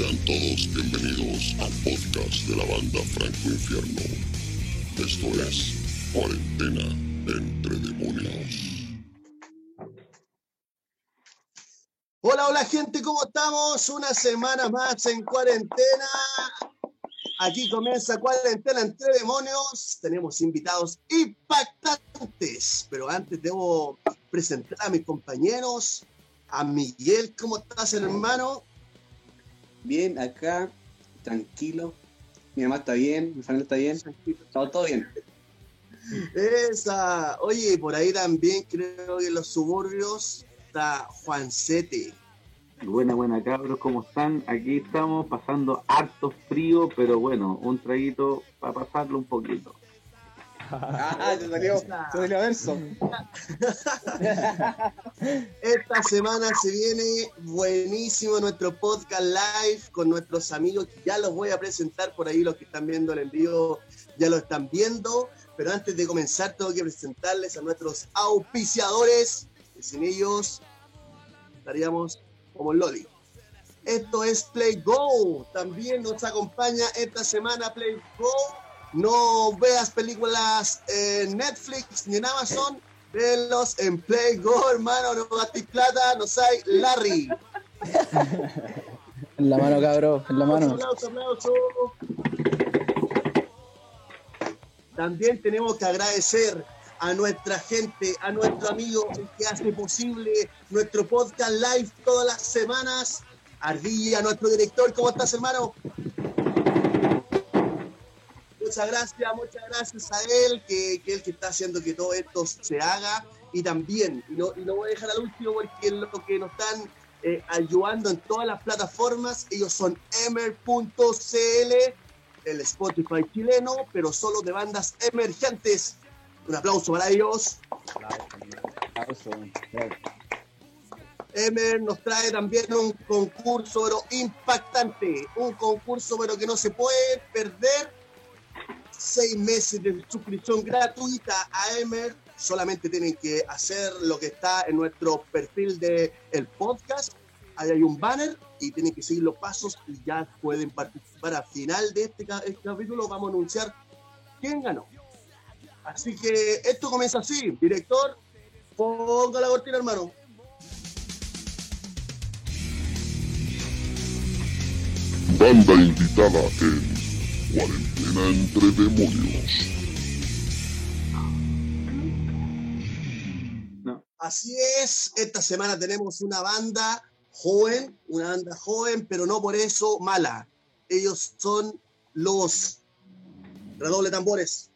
Sean todos bienvenidos al podcast de la banda Franco Infierno. Esto es Cuarentena entre Demonios. Hola, hola gente, ¿cómo estamos? Una semana más en cuarentena. Aquí comienza cuarentena entre demonios. Tenemos invitados impactantes, pero antes debo presentar a mis compañeros. A Miguel, ¿cómo estás, hermano? Bien, acá, tranquilo. Mi mamá está bien, mi familia está bien, todo, todo bien. Esa. Oye, por ahí también creo que en los suburbios está Juancete. Buena, buena cabros, ¿cómo están? Aquí estamos pasando harto frío, pero bueno, un traguito para pasarlo un poquito. Ah, te salió, te salió verso. Esta semana se viene buenísimo nuestro podcast live con nuestros amigos. Ya los voy a presentar por ahí, los que están viendo el envío ya lo están viendo. Pero antes de comenzar, tengo que presentarles a nuestros auspiciadores, que sin ellos estaríamos como Loli. Esto es Play Go. También nos acompaña esta semana Play Go. No veas películas en Netflix ni en Amazon. Velos en Play Go, hermano. No gastes plata. No hay Larry. En la mano, cabrón, en la mano. También tenemos que agradecer a nuestra gente, a nuestro amigo el que hace posible nuestro podcast live todas las semanas. Ardilla, nuestro director, ¿cómo estás, hermano? Muchas gracias, muchas gracias a él, que, que es el que está haciendo que todo esto se haga. Y también, y lo, voy a dejar al último porque es lo que nos están eh, ayudando en todas las plataformas. Ellos son emer.cl, el Spotify chileno, pero solo de bandas emergentes. Un aplauso para ellos. Emer nos trae también un concurso pero impactante, un concurso pero que no se puede perder. Seis meses de suscripción gratuita a Emer. Solamente tienen que hacer lo que está en nuestro perfil de el podcast. Ahí hay un banner y tienen que seguir los pasos y ya pueden participar. Al final de este, este capítulo vamos a anunciar quién ganó. Así que esto comienza así. Director, ponga la cortina, hermano. Banda invitada en Cuarentena entre Demonios. Así es, esta semana tenemos una banda joven, una banda joven, pero no por eso mala. Ellos son los redoble tambores.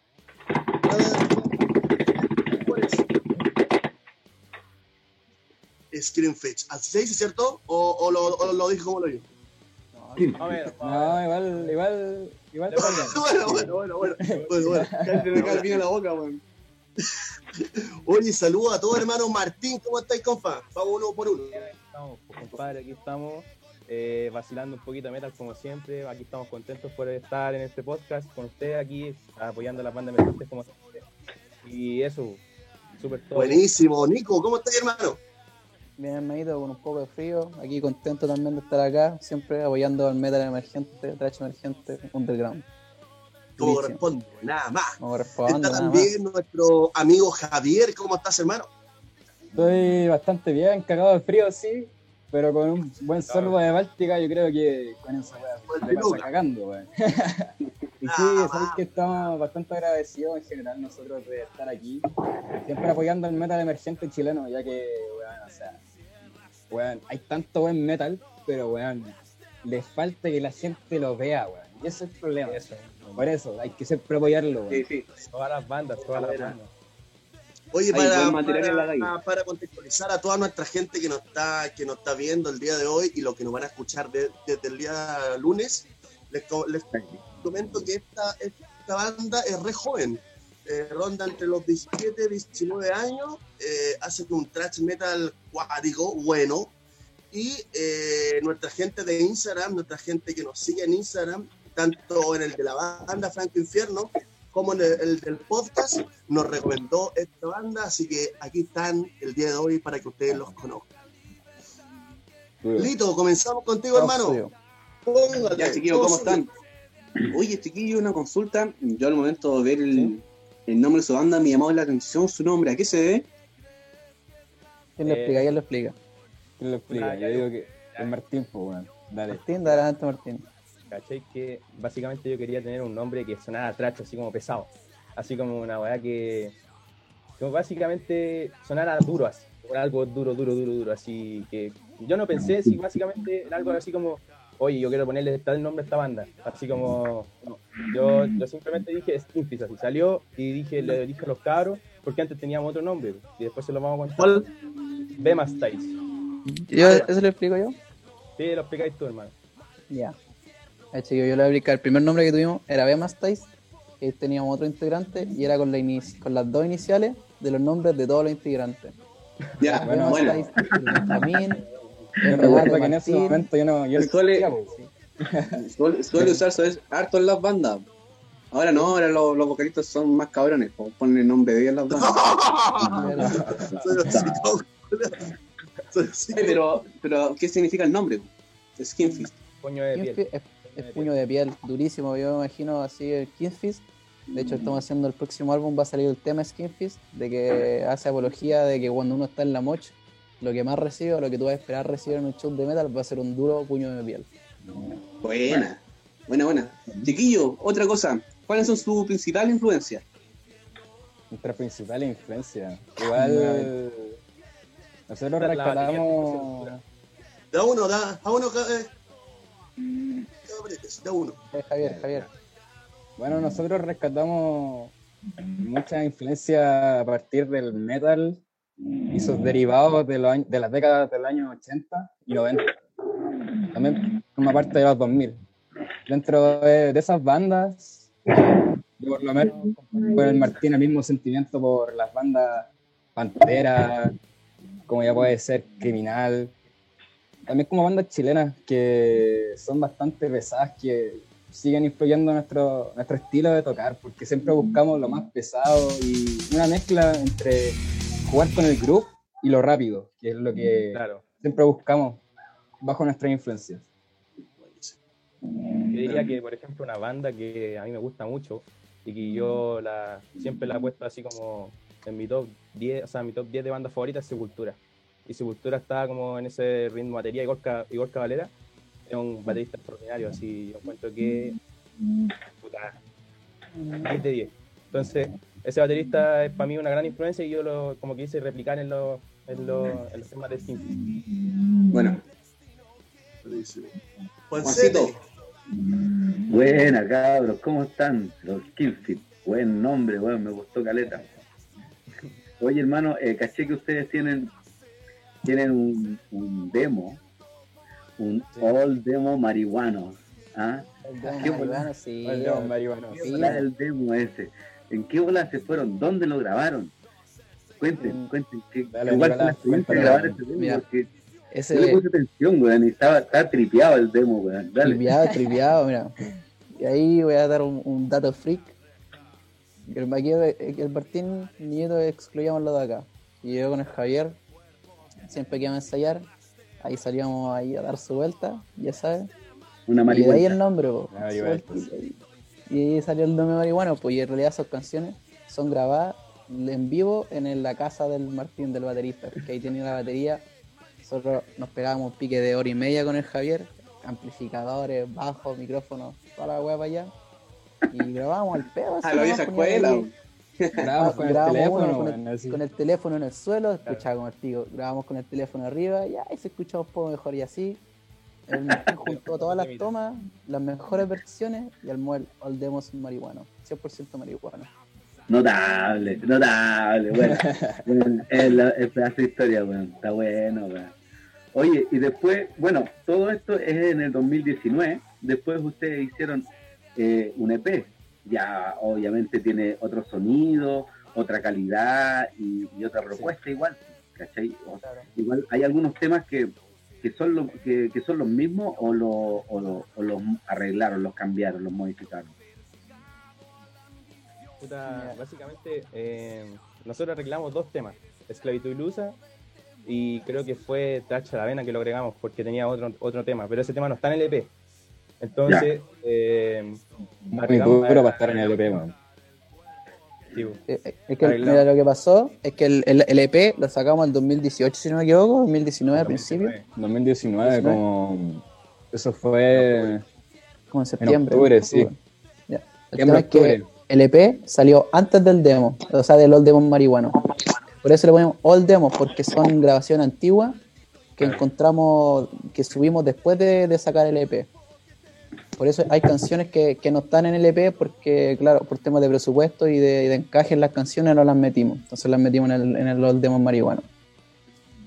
Screen Fetch. Así se dice, ¿cierto? ¿O, lo, o lo dije como lo digo? No, igual, igual, igual. bueno, bueno, bueno, bueno. bueno, bueno. Se me cae el vino en la boca, weón. Oye, saludos a todos, hermano Martín. ¿Cómo estáis, compa? Vamos uno por uno. Estamos, pues, compadre, aquí estamos eh, vacilando un poquito de metal como siempre. Aquí estamos contentos por estar en este podcast con ustedes aquí, apoyando a las bandas emergentes como siempre. Y eso, súper todo. Buenísimo. Nico, ¿cómo estás, hermano? Bien, hermanito, con un poco de frío. Aquí contento también de estar acá, siempre apoyando al metal emergente, trash emergente, underground. Como corresponde, nada más. Como corresponde, Está nada más. también nuestro amigo Javier. ¿Cómo estás, hermano? Estoy bastante bien, cagado de frío, sí, pero con un buen sorbo de Báltica, yo creo que con pasa peluca. cagando, weón. y sí, Ah, sabes va. que estamos bastante agradecidos en general nosotros de estar aquí, siempre apoyando el metal emergente chileno, ya que, weón, o sea, weón, hay tanto buen metal, pero weón, les falta que la gente lo vea, weón. Y ese es el problema. Eso, Por eso, hay que siempre apoyarlo, weón. Sí, sí. todas las bandas, todas las bandas. Oye, para, para, contextualizar a toda nuestra gente que nos está, que nos está viendo el día de hoy y lo que nos van a escuchar de- desde el día lunes, les, les comento que esta, esta banda es re joven. Eh, ronda entre los 17 y 19 años, eh, hace un thrash metal cuático, bueno. Y eh, nuestra gente de Instagram, nuestra gente que nos sigue en Instagram, tanto en el de la banda Franco Infierno como en el, el del podcast, nos recomendó esta banda, así que aquí están el día de hoy para que ustedes los conozcan. Lito, comenzamos contigo, hermano. Ya, chiquillos, ¿cómo están? Oye, chiquillo, una consulta. Yo al momento de ver el, el nombre de su banda me llamó la atención su nombre. ¿A qué se debe? ¿Quién lo Eh, explica? ¿Quién lo explica? ¿Quién lo explica? Ah, ya, Yo digo que el Martín, pues, weón. Dale. Martín, dale adelante, Martín. ¿Cachai? Que básicamente yo quería tener un nombre que sonara tracho, así como pesado. Así como una weá que. Como básicamente sonara duro, así. Como algo duro, duro, duro, duro. Así que. Yo no pensé si básicamente era algo así como. Oye, yo quiero ponerle tal nombre a esta banda. Así como. no. Yo, yo simplemente dije Skinfish, así salió y dije, le dije a los cabros, porque antes teníamos otro nombre. Y después se lo vamos a contar. ¿Cuál? Bema Styles. Yo, ¿Eso lo explico yo? Sí, lo explicáis tú, hermano. Ya. Eh, chico, yo le voy a explicar. El primer nombre que tuvimos era Bemastais, que teníamos otro integrante y era con, la inici- con las dos iniciales de los nombres de todos los integrantes. Ya, Bueno, bueno. Benjamín, Yo recuerdo que en ese momento yo no. Yo pues, sí. Suele, suele usarse es harto en las bandas. Ahora no, ahora los, los vocalistas son más cabrones. po, Ponen el nombre de ellos en las bandas. Pero, pero, ¿qué significa el nombre? Skinfist. Coño de piel. Es, es puño de piel, durísimo. Yo me imagino así el Kingfish. De hecho, estamos haciendo el próximo álbum, va a salir el tema Skinfish, de que hace apología de que cuando uno está en la moch, lo que más recibe o lo que tú vas a esperar recibir en un show de metal va a ser un duro puño de piel. Buena, buena, buena. Chiquillo, otra cosa. ¿Cuáles son sus principales influencias? Nuestra principal influencia. Igual. Nosotros La rescatamos. Da uno, da, da uno, eh. Da uno. Eh, Javier, Javier. Bueno, nosotros rescatamos mucha influencia a partir del metal y sus derivados de, de las décadas del año 80 y 90. También forma parte de los 2000. Dentro de, de esas bandas, yo por lo menos con el Martín el mismo sentimiento por las bandas Pantera, como ya puede ser Criminal. También como bandas chilenas que son bastante pesadas, que siguen influyendo nuestro, nuestro estilo de tocar, porque siempre buscamos lo más pesado y una mezcla entre jugar con el groove y lo rápido, que es lo que Claro. siempre buscamos bajo nuestras influencias. Yo diría que, por ejemplo, una banda que a mí me gusta mucho y que yo la, siempre la he puesto así como en mi top 10, o sea, mi top 10 de bandas favoritas es Sepultura. Y Sepultura está como en ese ritmo batería, Igor, Igor Cavalera, es un baterista extraordinario, así yo encuentro que puta, 10 de 10. Entonces, ese baterista es para mí una gran influencia y yo lo, como que hice replicar en los, en los, en los temas de Skin. Bueno, Buenísimo. Juancito. Buena, cabros, ¿cómo están? Los Killfit. Buen nombre, weón, me gustó caleta. Oye, hermano, eh, caché que ustedes tienen tienen un, un demo, un all demo marihuano. ¿Ah? El demo Qué marihuano, sí. Oye, León Marihuano. ¿Qué bola es el demo ese? ¿En qué bola se fueron? ¿Dónde lo grabaron? Cuenten, Mm. cuenten. Que, Dale, igual Nicolás, la experiencia de cuéntalo. grabar ese demo Mira, porque Ese yo le puse atención, weón, y estaba, estaba tripeado el demo, weón. Dale. triviado, triviado, mira. Y ahí voy a dar un, un dato freak. El, aquí el, el Martín y yo excluíamos lo de acá. Y yo con el Javier, siempre que íbamos a ensayar, ahí salíamos ahí a dar su vuelta, ya sabes. Una Y de ahí marihuana. el nombre, po. La Su marihuana, vuelta, y, ahí salió el nombre marihuana, pues y en realidad esas canciones son grabadas en vivo en el- la casa del Martín, del baterista, porque ahí tenía la batería. Nosotros nos pegábamos un pique de hora y media con el Javier, amplificadores, bajos, micrófonos, toda la hueá para allá. Y grabábamos al pedo. así A la vieja escuela. Grabamos con el teléfono, uno con, el, así. con el teléfono en el suelo, escuchaba como el pico. Grabamos con el teléfono arriba, ya, y se escuchaba un poco mejor y así. El Martín juntó todas las tomas, las mejores versiones y armó el All Demos marihuano, 100% marihuano. Notable, notable, bueno. Bueno, es, la, es pedazo de historia, weón. Está bueno, weón. Oye, y después, bueno, todo esto es en el 2019. Después ustedes hicieron eh, un EP. Ya, obviamente, tiene otro sonido, otra calidad y, y otra propuesta igual. ¿Cachai? O- igual hay algunos temas que, que, son, lo- que, que son los mismos o, lo, o, lo- o los arreglaron, los cambiaron, los modificaron. Puta, básicamente, eh, nosotros arreglamos dos temas, Esclavitud Ilusa y creo que fue Tacha la Vena que lo agregamos porque tenía otro, otro tema, pero ese tema no está en el EP. Entonces, eh, Muy duro para estar en el EP, weón. Sí. Eh, eh, Es que mira, lo que pasó es que el, el, el EP lo sacamos en 2018, si no me equivoco, 2019 al principio, 2019, como. Eso fue. como en septiembre. octubre, sí. Ya. El tema es que el EP salió antes del demo, o sea, del Old Demon Marihuano. Por eso le ponemos Old Demos, porque son grabaciones antiguas que encontramos, que subimos después de, de sacar el EP. Por eso hay canciones que, que no están en el EP porque, claro, por temas de presupuesto y de, y de encaje en las canciones no las metimos. Entonces las metimos en el, en el Old Demon Marihuano.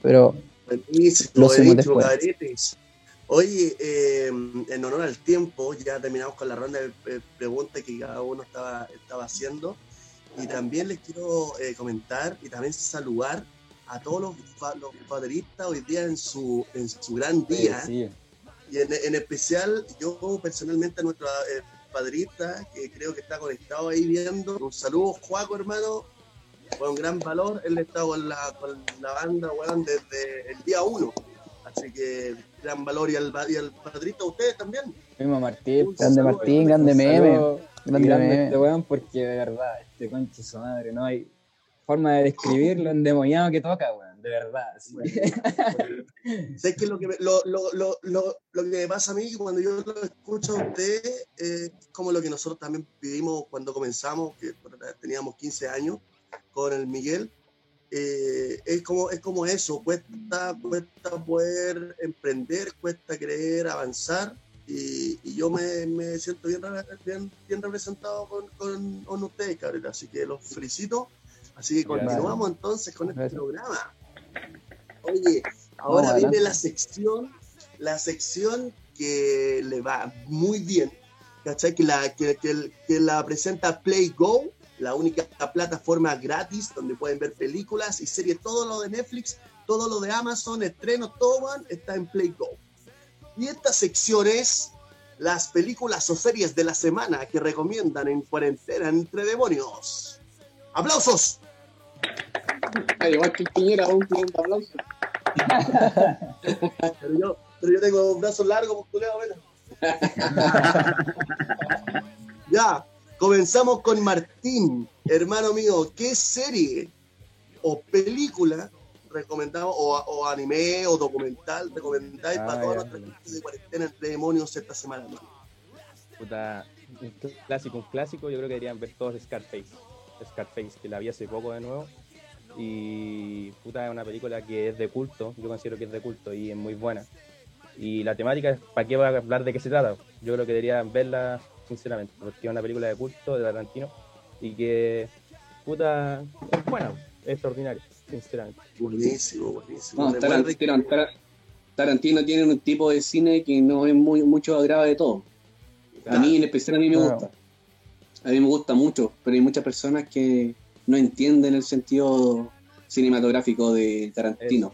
Pero Buenísimo, Lo. Oye, eh, en honor al tiempo, ya terminamos con la ronda de eh, preguntas que cada uno estaba, estaba haciendo. Y también les quiero eh, comentar y también saludar a todos los, los bateristas hoy día en su, en su gran día. Sí, Y en, en especial, yo personalmente a nuestro eh, padrista, que creo que está conectado ahí viendo. Un saludo, Juaco, hermano. Fue un gran valor. Él está con la, con la banda, weón, desde el día uno. Así que gran valor. Y al, y al padrista, ustedes también. Mismo Martín. Un grande saludo, Martín, grande meme. Grande grande meme. este weón, porque de verdad, este conche su madre, no hay forma de describir lo endemoniado que toca, weón, de verdad. sí. sé que lo que, me, lo, lo, lo, lo, lo que me pasa a mí cuando yo lo escucho a usted eh, es como lo que nosotros también vivimos cuando comenzamos, que teníamos 15 años con el Miguel. Eh, es, como, es como eso, cuesta, cuesta poder emprender, cuesta creer, avanzar. Y, y yo me, me siento bien, bien, bien representado con, con, con ustedes, cabrón. Así que los felicito. Así que Gracias. continuamos entonces con este Gracias. programa. Oye, ahora viene la sección, la sección que le va muy bien, ¿cachai? Que la, que, que- que la presenta Play Go, la única plataforma gratis donde pueden ver películas y series, todo lo de Netflix, todo lo de Amazon, estrenos, todo está en Play Go. Y esta sección es las películas o series de la semana que recomiendan en cuarentena entre demonios. ¡Aplausos! Ay, igual que el Piñera, un un aplauso. Pero yo, pero yo tengo brazos largos, pues, culeo, bueno. ya, comenzamos con Martín, hermano mío. ¿Qué serie o película recomendamos, o, o anime o documental recomendáis Ah, para toda nuestra gente de cuarentena entre demonios esta semana? hermano? Puta, un clásico, un clásico, yo creo que deberían ver todos Scarface. Scarface, que la vi hace poco de nuevo. Y puta, es una película que es de culto, yo considero que es de culto y es muy buena. Y la temática ¿para qué voy a hablar de qué se trata? Yo creo que deberían verla sinceramente, porque es una película de culto de Tarantino y que, puta, es buena, es extraordinaria, sinceramente. Buenísimo, buenísimo. No, Tarantino, Tar- Tarantino tiene un tipo de cine que no es muy mucho agrado de todo. A mí, en especial, a mí me gusta. A mí me gusta mucho, pero hay muchas personas que no entienden el sentido cinematográfico de Tarantino.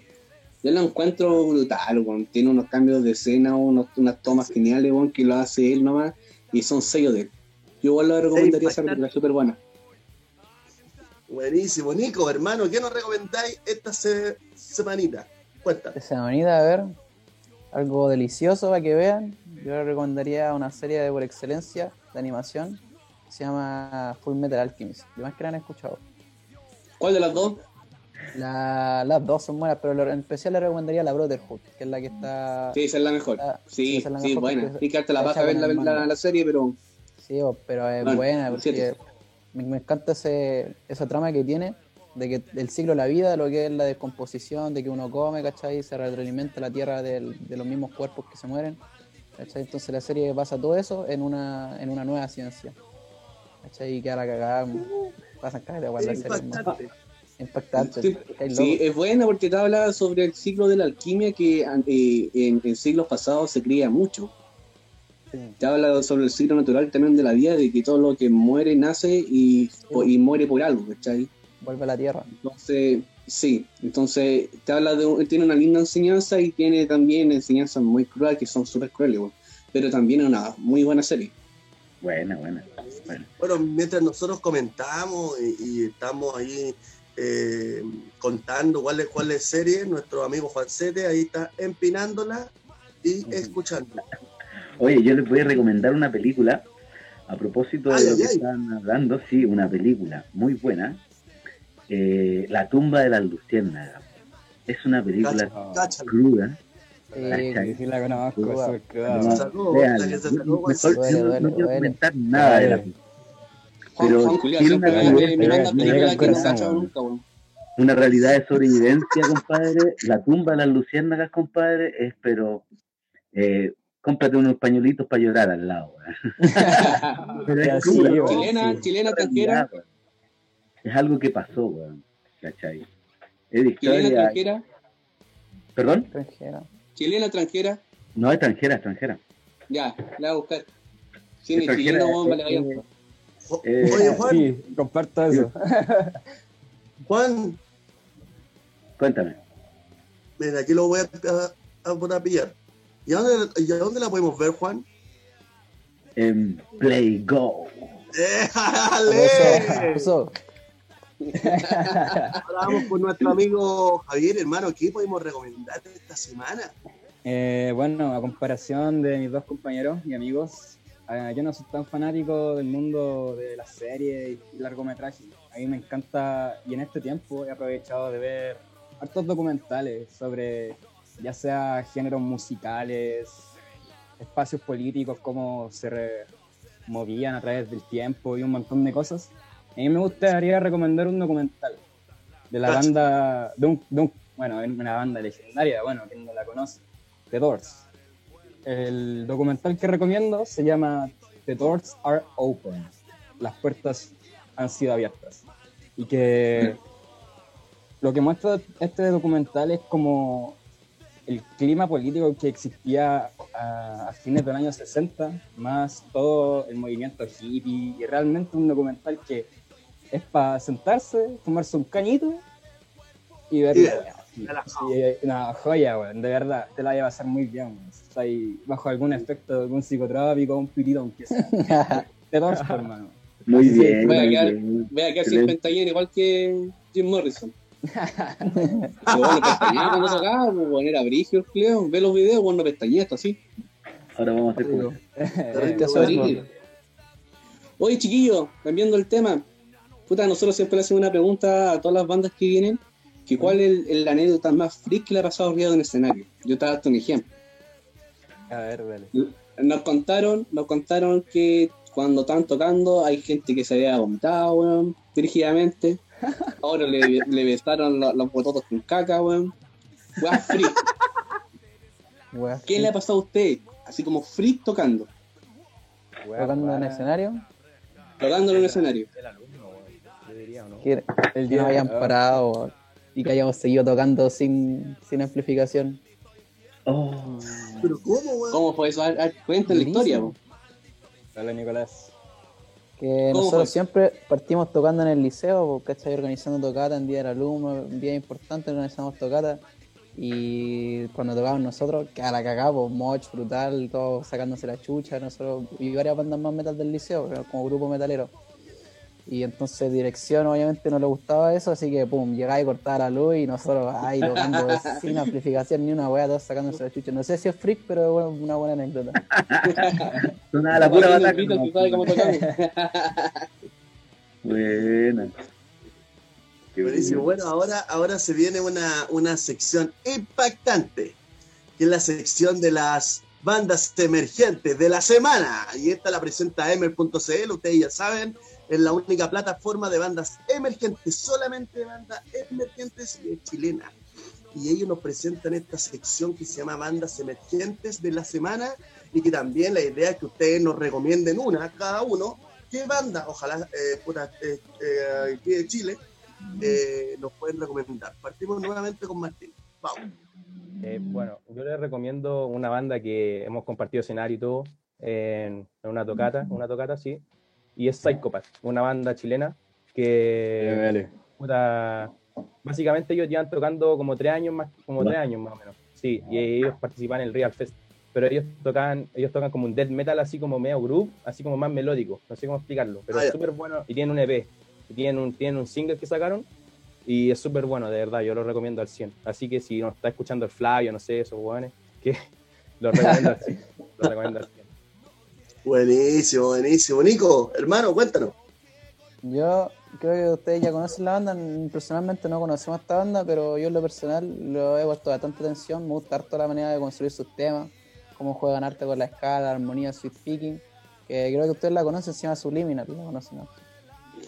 Yo lo encuentro brutal, tiene unos cambios de escena, unos, unas tomas geniales weón, que lo hace él nomás y son sellos de él. Yo igual lo recomendaría esa película, súper buena. Buenísimo. Nico, hermano, ¿qué nos recomendáis esta se- semanita? Cuenta. esta semanita, a ver, algo delicioso para que vean. Yo les recomendaría una serie de por excelencia de animación. Se llama Full Metal Alchemist. Yo más que la han escuchado. ¿Cuál de las dos? La- las dos son buenas, pero en especial le recomendaría la Brotherhood, que es la que está. Sí, esa es la mejor. Ah, Sí, es la sí, mejor buena. Hay que darte la paja ver la, la- la serie, pero Sí, pero es Bueno, buena porque me, me encanta ese, esa trama que tiene de que el ciclo de la vida, lo que es la descomposición, de que uno come, ¿cachai? Se retroalimenta la tierra del- de los mismos cuerpos que se mueren, ¿cachai? Entonces la serie basa todo eso en una, en una nueva ciencia, ¿cachai? Y queda la cagada, pasan serie, hermano. Impactante. impactante. Sí. Sí, es buena porque te habla sobre el ciclo de la alquimia que eh, en, en siglos pasados se creía mucho. Te habla sobre el ciclo natural también de la vida, de que todo lo que muere nace y, y muere por algo, ¿cachai? Vuelve a la tierra. Entonces, sí, entonces te habla de, un- tiene una linda enseñanza y tiene también enseñanzas muy crueles que son súper crueles, pero también es una muy buena serie. Buena, buena. buena. Bueno, mientras nosotros comentamos y, y estamos ahí eh, contando cuál es, cuál es serie, nuestro amigo Juancete ahí está empinándola y escuchándola. Oye, yo les voy a recomendar una película. A propósito de Ay, lo ay, que ay. están hablando, sí, una película muy buena. Eh, la tumba de las luciérnagas. Es una película Cáchalo. cruda. Sí, sí la conozco, se sacó, véanla. la que se sacó, Mejor sí. Duele, yo no- duele, no quiero comentar nada de la Pero tiene una una realidad de sobrevivencia, compadre. La tumba de las luciérnagas, compadre, es pero eh, cómprate unos pañuelitos para llorar al lado. weón. Pero es sí. Chilena, chilena, Es extranjera, realidad. Es algo que pasó, weón. ¿Cachai? Es chilena, historia. extranjera, ¿Perdón? extranjera. Chilena, extranjera, No, extranjera, extranjera. ya, la voy a buscar. Cine Extranjera, chileno, weón, vale, eh, vaya. O- Eh, Oye, Juan, Sí, comparto eso. Juan, Cuéntame. mira, aquí lo voy a, a, a poner a pillar. ¿Y a, dónde, ¿Y a dónde la podemos ver, Juan? En Play Go. ¡Déjale! Eso, Ahora con nuestro amigo Javier, hermano. ¿Qué podemos recomendar esta semana? Eh, bueno, a comparación de mis dos compañeros y amigos, eh, yo no soy tan fanático del mundo de las series y largometrajes. A mí me encanta, y en este tiempo he aprovechado de ver hartos documentales sobre ya sea géneros musicales, espacios políticos, cómo se movían a través del tiempo y un montón de cosas. A mí me gustaría recomendar un documental de la Cacha. banda, de un, de un- bueno, una banda legendaria, bueno, quien no la conoce, The Doors. El documental que recomiendo se llama The Doors Are Open, las puertas han sido abiertas. Y que lo que muestra este documental es como el clima político que existía a, a fines del año 60, más todo el movimiento hippie, y realmente un documental que es para sentarse, tomarse un cañito y ver. Sí, una joya, weón, de verdad, te la voy a pasar muy bien, weón. Está ahí bajo algún efecto de algún psicotrópico, un pitito, aunque sea. Te torzo, hermano. Muy Sí, bien. voy a quedar-. Voy a quedar sin pestañear igual que Jim Morrison. Pero bueno, pestañear cuando tocaba, pues, bueno, era brigio el Cleo. Ve los videos, bueno, pestañear esto así. Ahora vamos a hacer como-. Oye, chiquillos, cambiando el tema. Puta, nosotros siempre le hacemos una pregunta a todas las bandas que vienen. Que ¿Cuál es el, la anécdota más freak que le ha pasado a en el escenario? Yo te darte un ejemplo. A ver, dale. Nos contaron, nos contaron que cuando estaban tocando hay gente que se había vomitado, weón, dirigidamente. Ahora le, le besaron lo- los bototos con caca, weón. Weón, freak. Wea, ¿Qué le ha pasado a usted? Así como freak tocando, tocando en escenario, tocando en un escenario. El que, El no hayan ah, parado y que hayamos seguido tocando sin, sin amplificación. Oh, ¿Pero cómo, weón? ¿Cómo fue eso? Cuenta la historia, weón. Dale, Nicolás. Que ¿Cómo nosotros fue? siempre partimos tocando en el liceo, porque ¿cachai? Organizando tocata en día del alumno, en día importante organizamos tocata. Y cuando tocábamos nosotros, que a la cagada, pues, moch, brutal, todo sacándose la chucha, nosotros y varias bandas más metal del liceo, como grupo metalero. Y entonces dirección obviamente no le gustaba eso, así que pum, llegaba y cortaba la luz y nosotros ahí tocando sin amplificación ni una wea, todos sacándose la chucha. No sé si es freak, pero es buena- una buena anécdota. sonaba la pura tocamos. Buena. Qué Buenísimo. Bueno, ahora, ahora se viene una, una sección impactante, que es la sección de las bandas emergentes de la semana. Y esta la presenta emer.cl, ustedes ya saben, es la única plataforma de bandas emergentes, solamente de bandas emergentes y es chilena. Y ellos nos presentan esta sección que se llama Bandas Emergentes de la Semana y que también la idea es que ustedes nos recomienden una, cada uno, qué banda, ojalá eh, puta, eh, eh, aquí de Chile, eh, nos pueden recomendar. Partimos nuevamente con Martín. Vamos. Eh, bueno, yo les recomiendo una banda que hemos compartido escenario y todo en, en una tocata, una tocata sí, y es Psychopath, una banda chilena que Dale. puta, básicamente ellos llevan tocando como tres años más, como tres años más o menos, sí, y ellos participan en el Real Fest, pero ellos tocan, ellos tocan como un death metal así como medio groove, así como más melódico, no sé cómo explicarlo, pero Ah, es súper bueno y tienen un EP, y tienen un, tienen un single que sacaron y es súper bueno, de verdad, yo lo recomiendo al 100. Así que si nos está escuchando el Flavio, no sé, esos hueones, que lo recomiendo al 100. Lo recomiendo al 100. Buenísimo, buenísimo. Nico, hermano, cuéntanos. Yo creo que ustedes ya conocen la banda. Personalmente no conocemos esta banda, pero yo en lo personal lo he puesto bastante atención. Me gusta harto la manera de construir sus temas, cómo juegan arte con la escala, la armonía, sweet picking. Que creo que ustedes la conocen, se llama Subliminal. La conocen, ¿no?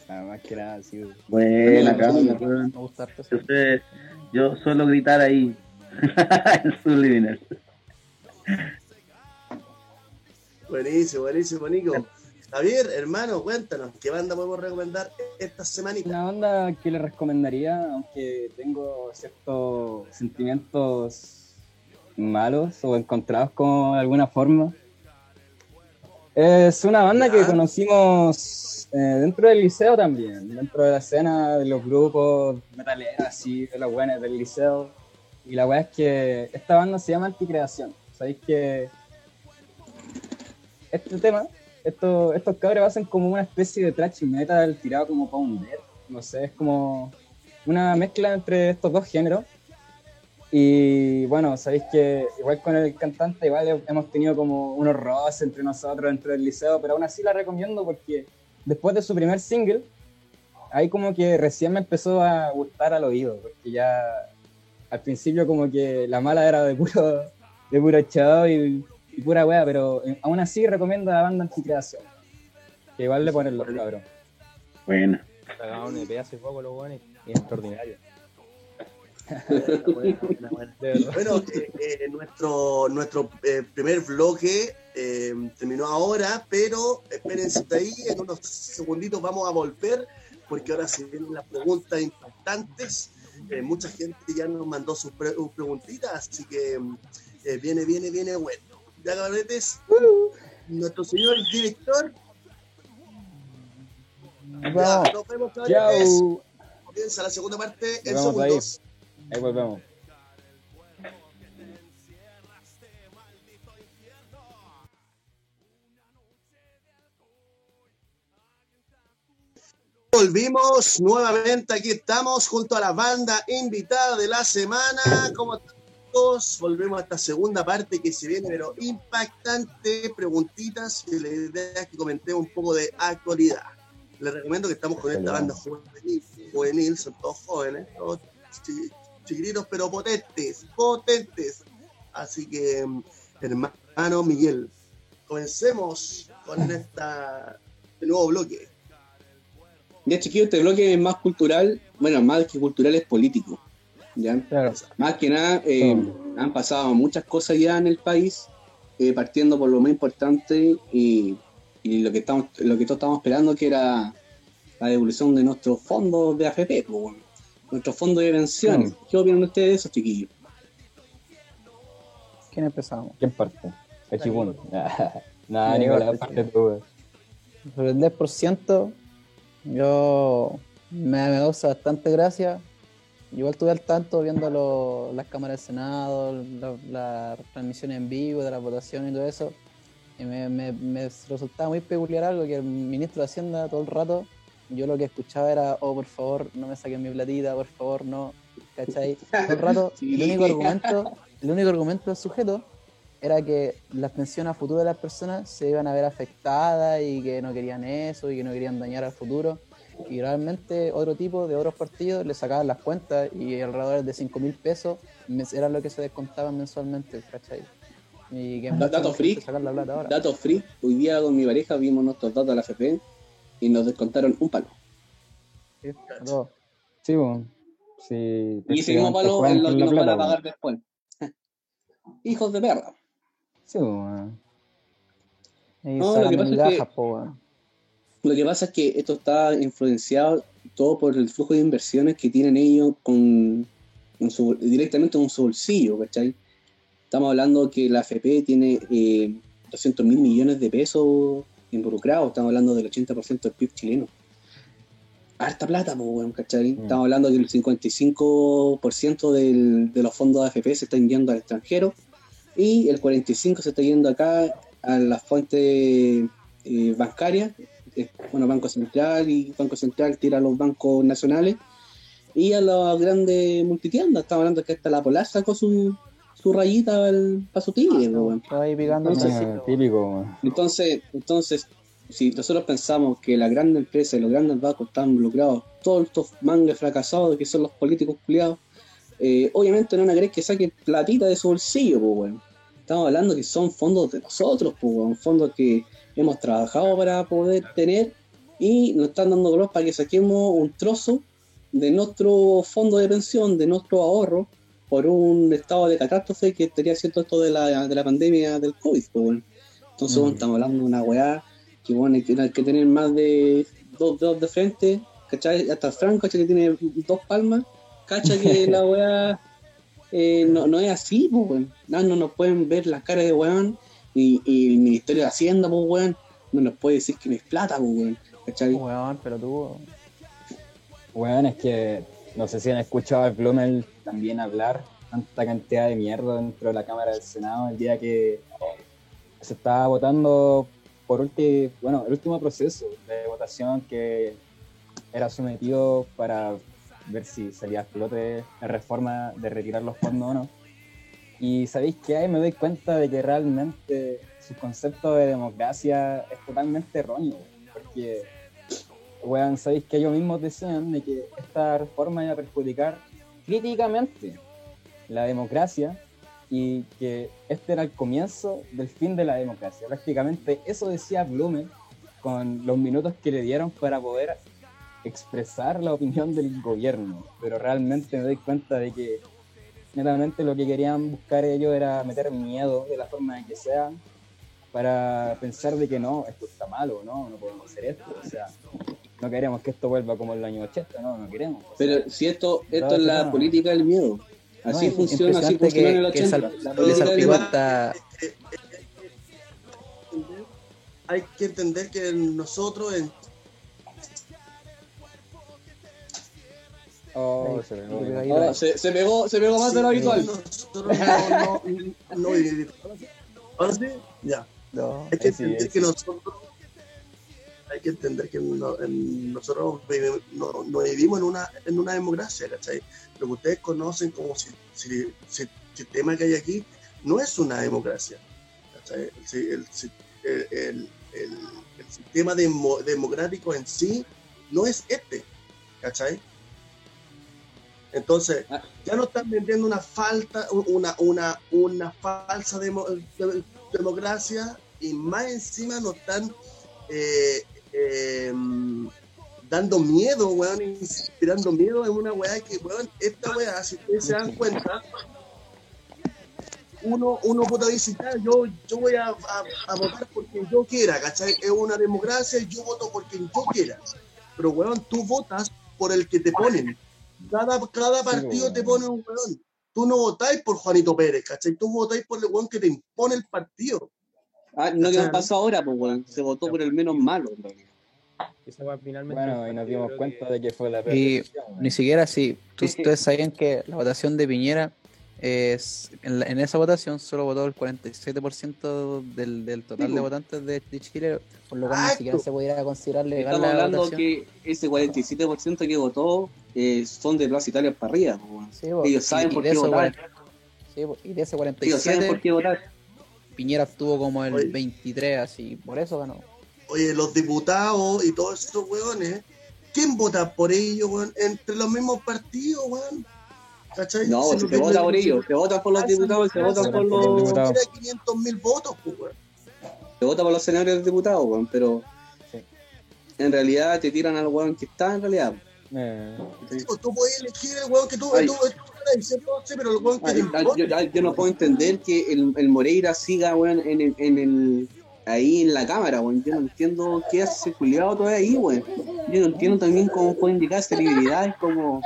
Nada más que nada, sí. Buena, cabrón. Me gusta harto. Yo, sé- yo suelo gritar ahí. en Subliminal. Buenísimo, buenísimo, Nico. Javier, hermano, cuéntanos, ¿qué banda podemos recomendar esta semanita? Una banda que le recomendaría, aunque tengo ciertos sentimientos malos o encontrados de alguna forma. Es una banda que conocimos eh, dentro del liceo también, dentro de la escena de los grupos metaleros, así, de los buenos del liceo. Y la weá es que esta banda se llama Anticreación. Sabéis que este tema, esto, estos cabros hacen como una especie de thrash metal tirado como para un death. No sé, es como una mezcla entre estos dos géneros. Y bueno, sabéis que igual con el cantante, igual hemos tenido como unos roces entre nosotros dentro del liceo, pero aún así la recomiendo porque después de su primer single, ahí como que recién me empezó a gustar al oído, porque ya al principio como que la mala era de puro, de puro chao y, y pura wea, pero eh, aún así recomiendo a la banda Anticreación, que igual le ponen los cabros. Bueno. Sacaron un EP hace poco los buenos y es extraordinario. Buena, buena, buena. De verdad. Bueno, eh, eh, nuestro, nuestro eh, primer bloque eh, terminó ahora, pero espérense ahí, en unos segunditos vamos a volver, porque ahora se vienen las preguntas impactantes. Eh, mucha gente ya nos mandó sus pre- sus preguntitas, así que eh, viene, viene, viene bueno. Ya cabretes, nuestro señor director. Ya, nos vemos cabretes. Chao. Comienza la segunda parte en vemos ahí. segundos. Ahí volvemos. Volvimos nuevamente, aquí estamos junto a la banda invitada de la semana. Como volvemos a esta segunda parte que se viene, pero impactante, preguntitas, y la idea es que comentemos un poco de actualidad. Les recomiendo que estamos con esta banda juvenil, juvenil son todos jóvenes, todos chi- chiquititos, pero potentes, potentes. Así que, hermano Miguel, comencemos con esta, este nuevo bloque. Ya, chiquillos, este bloque es más cultural, bueno, más que cultural es político. ¿Ya? Claro. Más que nada, eh, han pasado muchas cosas ya en el país, eh, partiendo por lo más importante y, y lo que estamos, lo que todos estamos esperando, que era la devolución de nuestros fondos de AFP, pues, bueno, nuestros fondos de pensiones. ¿Qué opinan ustedes de eso, chiquillos? ¿Quién empezamos? ¿Quién parte? Cachipún. Nada, Nicolás, parte tú. el 10%, yo me, me causa bastante gracia. Igual estuve al tanto viendo lo- las cámaras del Senado, la- las transmisiones en vivo de la votación y todo eso. Y me, me- me resultaba muy peculiar algo que el ministro de Hacienda todo el rato, yo lo que escuchaba era, oh, por favor, no me saquen mi platita, por favor, no. ¿Cachai? Todo el rato, Sí. el único argumento, el único argumento del sujeto era que las pensiones a futuro de las personas se iban a ver afectadas y que no querían eso y que no querían dañar al futuro. Y realmente otro tipo de otros partidos le sacaban las cuentas y alrededor de 5 mil pesos era lo que se descontaban mensualmente, ¿cachai? Y que dato sacar la plata ahora. Datos free, hoy día con mi pareja vimos nuestros datos de la AFP y nos descontaron un palo. Sí. Sí, bueno. Sí, Y ese mismo palo es lo que nos van a pagar después. Hijos de perra. Sí, bueno. Y No, lo que pasa es que- po, weón. Lo que pasa es que esto está influenciado todo por el flujo de inversiones que tienen ellos con, con su- directamente con su bolsillo, ¿cachai? Estamos hablando que la AFP tiene eh, 200 mil millones de pesos involucrados, estamos hablando del 80% del PIB chileno. Harta plata, pues, weón, ¿cachai? Mm. Estamos hablando que el 55% del- de los fondos de AFP se están yendo al extranjero y el 45% se está yendo acá a las fuentes eh, bancarias eh, bueno, Banco Central y Banco Central tira a los bancos nacionales y a las grandes multitiendas. Estamos hablando que hasta la Polar sacó su, su rayita para su tigre, weón. Estaba ahí picando. Entonces, sí. Ah, típico. Entonces, entonces, si nosotros pensamos que las grandes empresas y los grandes bancos están involucrados, todos estos mangas fracasados que son los políticos culiados, eh, obviamente no van a querer que saquen platita de su bolsillo, pues, weón. Estamos hablando que son fondos de nosotros, pues. Fondos que hemos trabajado para poder tener y nos están dando color para que saquemos un trozo de nuestro fondo de pensión, de nuestro ahorro, por un estado de catástrofe que estaría haciendo esto de la, de la pandemia del COVID, pues. Entonces, Mm. estamos hablando de una weá que, bueno, hay que, hay que tener más de dos dedos de frente, ¿cachai? Hasta el Franco, ¿cachai? Que tiene dos palmas, ¿cachai? Que la weá eh, no, no es así, pues. No, no nos pueden ver las caras de weón y, y el Ministerio de Hacienda, pues, weón, no nos puede decir que no es plata, pues, weón, ¿cachai? Weón, pero tú. Weón, es que no sé si han escuchado a Blumel también hablar tanta cantidad de mierda dentro de la Cámara del Senado el día que se estaba votando por ulti- bueno, el último proceso de votación que era sometido para ver si salía a flote la reforma de retirar los fondos o no. Y sabéis que ahí me doy cuenta de que realmente su concepto de democracia es totalmente erróneo, porque weón, sabéis que ellos mismos decían de que esta reforma iba a perjudicar críticamente la democracia y que este era el comienzo del fin de la democracia. Prácticamente eso decía Blumen con los minutos que le dieron para poder expresar la opinión del gobierno. Pero realmente me doy cuenta de que netamente lo que querían buscar ellos era meter miedo de la forma en que sea para pensar de que no, esto está malo, no, no podemos hacer esto. O sea, no queremos que esto vuelva como en el año 80, no, no queremos. O sea, Pero si esto, esto es la no. política del miedo. Así No, es funciona, así funciona en el que- que 80. sal- la política Hay que entender que nosotros en oh, se me pegó, se pegó más de lo habitual. No, no, no. Ahora sí, ya. No. Hay que sí, que nosotros hay que entender que no- en- nosotros vive- no, no vivimos en una, en una democracia, ¿cachai? Lo que ustedes conocen como si, si- si- sistema que hay aquí no es una democracia. ¿cachai? El, si- el, si- el- el- el- el sistema demo- democrático en sí no es este, ¿cachai? Entonces, Ah. ya no están vendiendo una falta, una, una, una falsa demo- de- democracia y más encima nos están eh, eh, dando miedo, weón, inspirando miedo en una weá que, weón, esta weá, si ustedes se dan cuenta, uno, uno puede "Ah, yo, yo voy a, a- a votar por quien yo quiera, ¿cachai? Es una democracia y yo voto por quien yo quiera. Pero, weón, tú votas por el que te ponen. Cada, cada partido weón. te pone un weón. Tú no votáis por Juanito Pérez, ¿cachai? Tú votáis por el weón que te impone el partido. Ah, no que pasó ahora, pues, weón. Se votó por el menos malo, finalmente. Bueno, y nos dimos cuenta que- de que fue la peor Y decisión, weón. ni siquiera si tú- ustedes sabían que la votación de Piñera es en, la- en esa votación solo votó el 47% del, del total Sí, de votantes de, de Chile, por lo cual ni Exacto. siquiera se pudiera considerar legal Estamos la hablando votación. que ese 47% que votó eh, son de Plaza Italia para arriba. Sí, Ellos saben y- por qué esos votar. 40 sí, po, y de ese Ellos saben 47, por qué votar. Piñera obtuvo como el Oye. 23, así, por eso ganó. Oye, los diputados y todos esos weones, ¿quién vota por ellos, weón? Entre los mismos partidos, weón. ¿Cachai? No, Si si lo se que- vota por ellos, se vota por los Ah, diputados y se ah, vota sí, por los, diputados. Era 500 mil votos, pues, weón. se vota por los senadores de diputados, weón, pero Sí. en realidad te tiran al weón que está en realidad. Eh, Sí, pues, tú puedes elegir el weón que tú, Ay. tú, tú pero el weón que Ay, te ay, impone. yo, no puedo entender que el, el Moreira siga weón, en el, en el ahí en la cámara, weón. Yo no entiendo qué hace ese culiado todavía ahí, weón. Yo no entiendo también cómo puede indicar celebridades como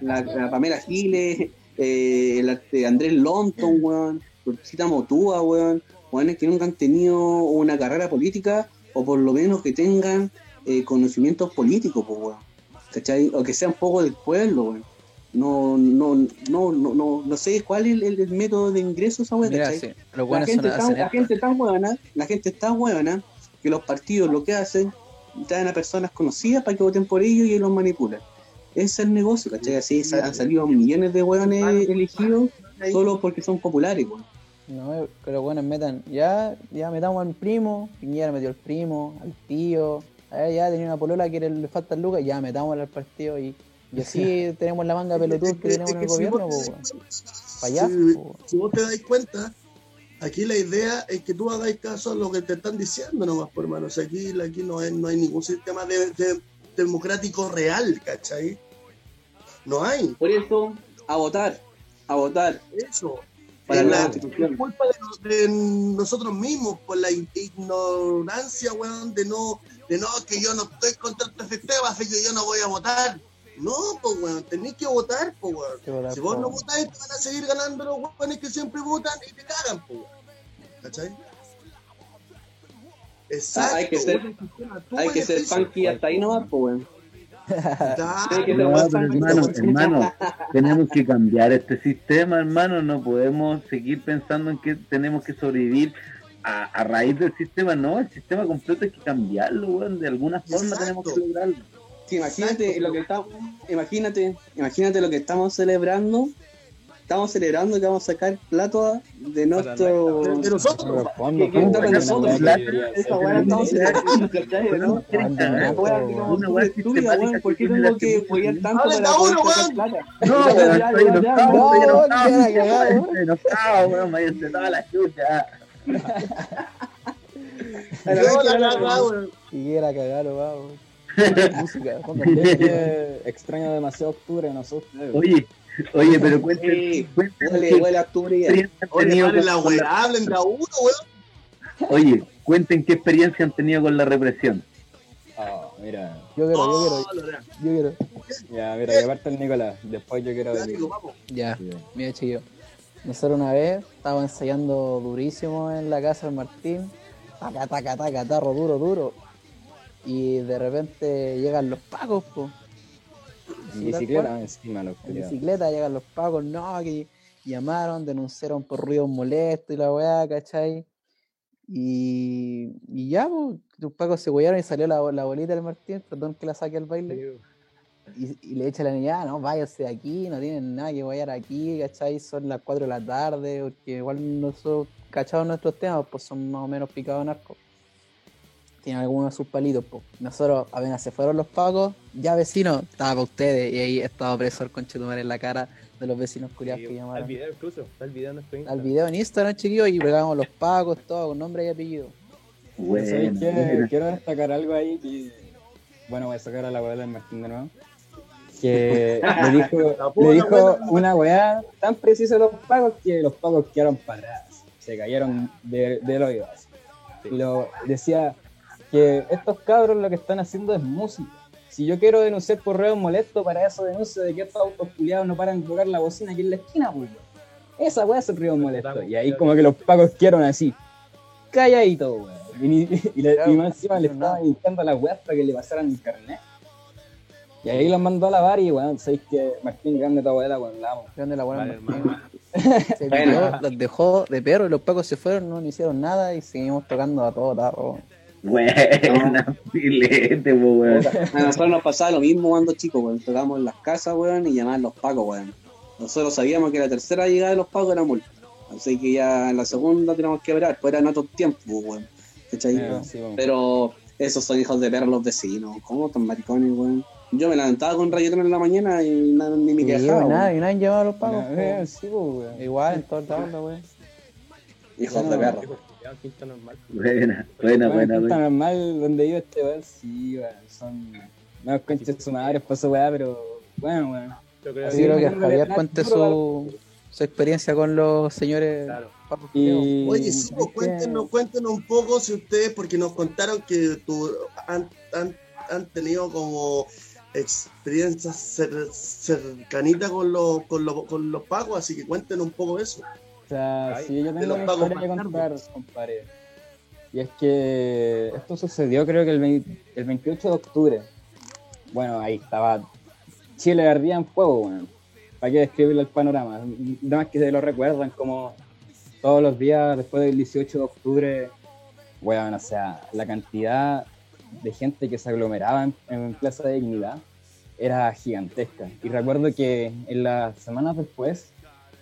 la, la Pamela Giles, eh, el arte- Andrés Lonton, weón, Cita Motúa, weón, weones que nunca han tenido una carrera política o por lo menos que tengan eh, conocimientos políticos, pues, weón. ¿Cachai? O que sean poco del pueblo, weón. No, no, no, no, no, no sé cuál es el, el método de ingreso esa Mira, ¿cachai? sí, La gente, tan, la gente tan buena, la gente está buena que los partidos lo que hacen, traen a personas conocidas para que voten por ellos y ellos los manipulan. Ese es el negocio, ¿cachai? Así han salido millones de hueones elegidos solo porque son populares, weón. No, pero bueno, metan, ya, ya metamos al primo, Piñera metió al primo, al tío, a ver, ya tenía una polola que le falta el Lucas, ya metámosla al partido y, y así tenemos la manga pelotuda que tenemos en el si gobierno, vos cuenta- Payaso, si- si vos te das cuenta, aquí la idea es que tú hagáis caso a lo que te están diciendo nomás, por hermano. O sea, aquí, aquí no, hay, no hay ningún sistema de, de- democrático real, ¿cachai? No hay. Por eso, a votar, a votar. Eso. Para la la, culpa de, nos- de nosotros mismos, por la ignorancia, weón, de no, de no, que yo no estoy contra este sistema, así que yo no voy a votar. No, pues, weón, tenéis que votar, pues, weón. Si vos no votáis, te van a seguir ganando los weones que siempre votan y te cagan, pues, weón. ¿Cachai? Exacto. hay que ser- usa el sistema, tú Hay que ser funky hasta ahí nomás, pues, weón. No, pero hermano, hermano, tenemos que cambiar este sistema, hermano. No podemos seguir pensando en que tenemos que sobrevivir a, a raíz del sistema. No, el sistema completo hay que cambiarlo, weón. De alguna forma Exacto. tenemos que lograrlo. Sí, imagínate Exacto. lo que estamos, imagínate, imagínate lo que estamos celebrando. Estamos celebrando que vamos a sacar plata de nuestro. De, de nosotros. ¿no? extraño demasiado octubre, no sé ustedes. Oye, oye, pero han Oye, con- la la- weá, hablen de a uno, weón. Oye, cuenten qué experiencia han tenido con la represión. Ah, mira, Yo quiero, yo quiero, yo quiero. ya, mira, que aparte el Nicolás, después yo quiero Ya, venir. Ya, Sí. mira chiquillo. Nosotros una vez estábamos ensayando durísimo en la casa del Martín. Taca, taca, taca, tarro, duro, duro. Y de repente llegan los pagos, po. En bicicleta cual. encima, los En bicicleta llegan los pagos, no, que llamaron, denunciaron por ruidos molestos y la weá, ¿cachai? Y, y ya, pues, los pagos se huearon y salió la, la bolita del Martín, perdón que la saque al baile. Y, y le echa la niña, "Ah, no, váyase de aquí, no tienen nada que guayar aquí, ¿cachai? Son las 4 de la tarde, porque igual nosotros, cachados nuestros temas, pues son más o menos picados en arco. Tienen algunos de sus palitos, pues. Nosotros, apenas se fueron los pagos, ya vecino, estaba para ustedes, y ahí estaba preso el conchetumare en la cara de los vecinos culiados que Está el llamaron. video incluso, está el video en nuestro Al Instagram. video en Instagram, chiquillos, y pegamos los pagos, todo, con nombre y apellido. Bueno. Quiero destacar algo ahí que. Bueno, voy a sacar a la abuela del Martín de nuevo. Que le dijo, le dijo una weá tan precisa los pagos que los pagos quedaron parados. Se cayeron de, del oído. así. Lo decía que estos cabros lo que están haciendo es música. Si yo quiero denunciar por ruido molesto, para eso denuncio de que estos autos culiados no paran de tocar la bocina aquí en la esquina, pues. Esa weá es el ruido molesto. Y ahí como que los pagos quedaron así. Calladito, weón. Y, y le- y más encima le estaban indicando a las weas para que le pasaran internet. Y ahí los mandó a lavar y weón, sabéis que Martín grande tu abuela, weón, la amo. Grande la buena Vale, Martín. Se Bueno. los dejó de perro y los pacos se fueron, no hicieron nada y seguimos tocando a todo tarro. Buena, filete, po, weón. A nosotros nos pasaba lo mismo cuando chicos, weón. Tocábamos en las casas, weón, y llamaban los pagos, weón. Nosotros sabíamos que la tercera llegada de los pagos era multa. Así que ya en la segunda teníamos que ver, pues eran otros tiempos, weón. ¿Cachai? Eh, sí, weón. Pero esos son hijos de perro los vecinos. ¿Cómo tan maricones, weón? Yo me levantaba con reggaetón en la mañana y nada, ni me Y quejaba. nada, weón. y nadie llevaba los pagos. Po. sí, pues, weón. Igual en todos lados, la wea. Hijos de perro. Ya, quinta normal. Buena, buena, Bueno, buena, Quinta buena. normal donde vive este weón, sí, weón. Son menos conchas de su madre por su weá, pero bueno, weón. Yo creo Así Sí, creo que bueno, Javier cuente su, su experiencia con los señores. Claro. Y Oye, sí, pues, es que- cuéntenos, cuéntenos un poco si ustedes, porque nos contaron que tu, han, han, han tenido como experiencias cer- cercanitas con los, con, los, con los pagos, así que cuéntenos un poco eso. O sea, Ay, sí, yo tengo una historia que contar, compadre. Y es que esto sucedió creo que el, 20 el 28 de octubre. Bueno, ahí estaba Chile ardía en fuego, weón. ¿Para qué describirle el panorama? Nada más que se lo recuerdan como todos los días después del 18 de octubre, weón, o sea, la cantidad de gente que se aglomeraba en, en Plaza de Dignidad era gigantesca. Y recuerdo que en las semanas después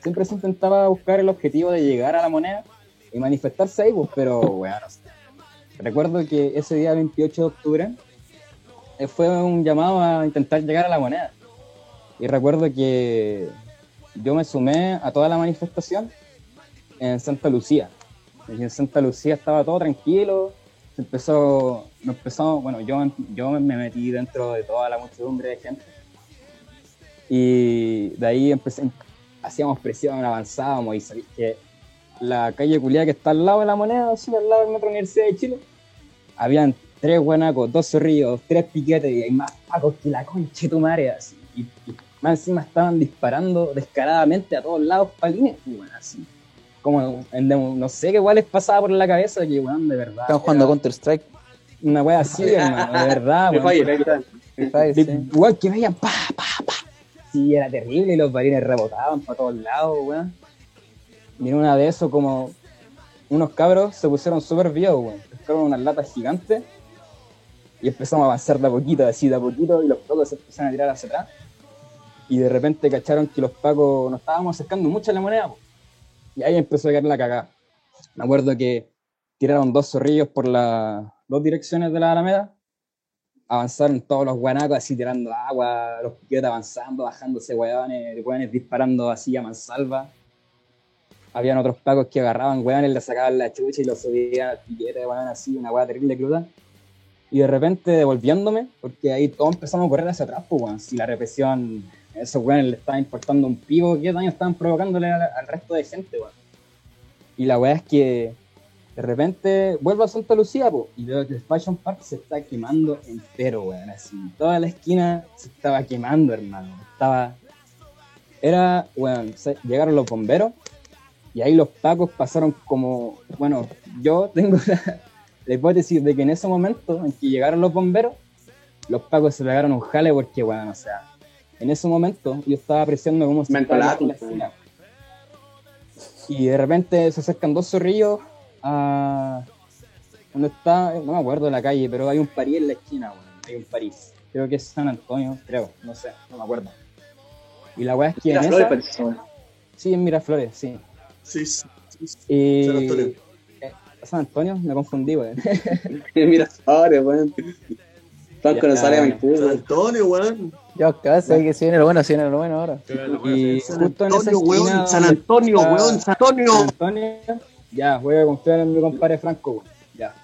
siempre se intentaba buscar el objetivo de llegar a la moneda y manifestarse ahí, pues, pero, weón, no sé. recuerdo que ese día 28 de octubre eh, fue un llamado a intentar llegar a la moneda. Y recuerdo que yo me sumé a toda la manifestación en Santa Lucía. Y en Santa Lucía estaba todo tranquilo. Se empezó, nos empezó, bueno, yo, yo me metí dentro de toda la muchedumbre de gente. Y de ahí empecé, hacíamos presión, avanzábamos y sabéis que la calle Culiá que está al lado de la moneda, así al lado del Metro Universidad de Chile, habían tres guanacos, dos zorrillos, tres piquetes y hay más pacos que la concha de tu madre, así. Y, y más encima estaban disparando descaradamente a todos lados palines, weón, así. Como, en no sé qué igual les pasaba por la cabeza, que weón, de verdad. Estamos jugando era Counter Strike. Una wea así, hermano, de verdad, Me weón. Igual que veían pa, pa, pa. Sí, era terrible y los balines rebotaban para todos lados, weón. Y en una de esos, como unos cabros se pusieron súper viejos, weón. Pescaron unas latas gigantes y empezamos a avanzar de a poquito, así de a poquito, y los pacos se empezaron a tirar hacia atrás. Y de repente cacharon que los pacos nos estábamos acercando mucho a la moneda, y ahí empezó a caer la cagada. Me acuerdo que tiraron dos zorrillos por las dos direcciones de la Alameda avanzaron todos los guanacos así tirando agua, los piquetes avanzando, bajándose hueones, hueones disparando así a mansalva. Habían otros pacos que agarraban hueones, le sacaban la chucha y los subían al piquete, hueón, así, una hueá terrible cruda. Y de repente devolviéndome, porque ahí todos empezamos a correr hacia atrás, pues, weón. Si la represión, esos hueones le estaba importando un pico, ¿qué daño estaban provocándole al, al resto de gente, weón? Y la weá es que de repente vuelvo a Santa Lucía, po, y veo que el Fashion Park se está quemando entero, weón, así. Toda la esquina se estaba quemando, hermano. Estaba... Era, weón, se- llegaron los bomberos, y ahí los pacos pasaron como... Bueno, yo tengo la, la hipótesis de que en ese momento en que llegaron los bomberos, los pacos se pegaron un jale porque, weón, o sea... En ese momento yo estaba apreciando cómo se estaba la esquina. Y de repente se acercan dos zorrillos a. ¿Dónde está? No me acuerdo la calle, pero hay un París en la esquina, weón. Hay un París. Creo que es San Antonio, creo. No sé, no me acuerdo. Y la weá es que en Miraflores, esa... Sí, en Miraflores, sí. Sí, sí, sí. Y... San Antonio. Eh, San Antonio, me confundí, weón. Miraflores, weón. Franco no Ya, sale a mi San. Antonio, weón. Yo sé que si viene lo bueno, si viene lo bueno ahora. y San justo en esa Antonio, weón. San donde Antonio, weón. San Antonio. Ya, voy a confiar en mi compadre Franco. Ya.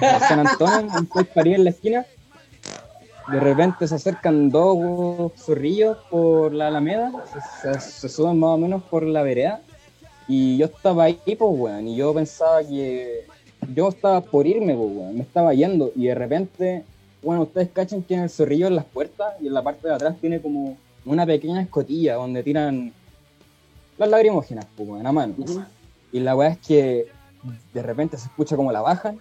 En San Antonio, un país París en la esquina. De repente se acercan dos zorrillos por la Alameda, se suben más o menos por la vereda. Y yo estaba ahí, pues, weón, y yo pensaba que yo estaba por irme, pues, weón, me estaba yendo. Y de repente, bueno, ustedes cachan que en el zorrillo en las puertas y en la parte de atrás tiene como una pequeña escotilla donde tiran las lagrimógenas, pues, weón, a mano. Y la weá es que de repente se escucha como la bajan,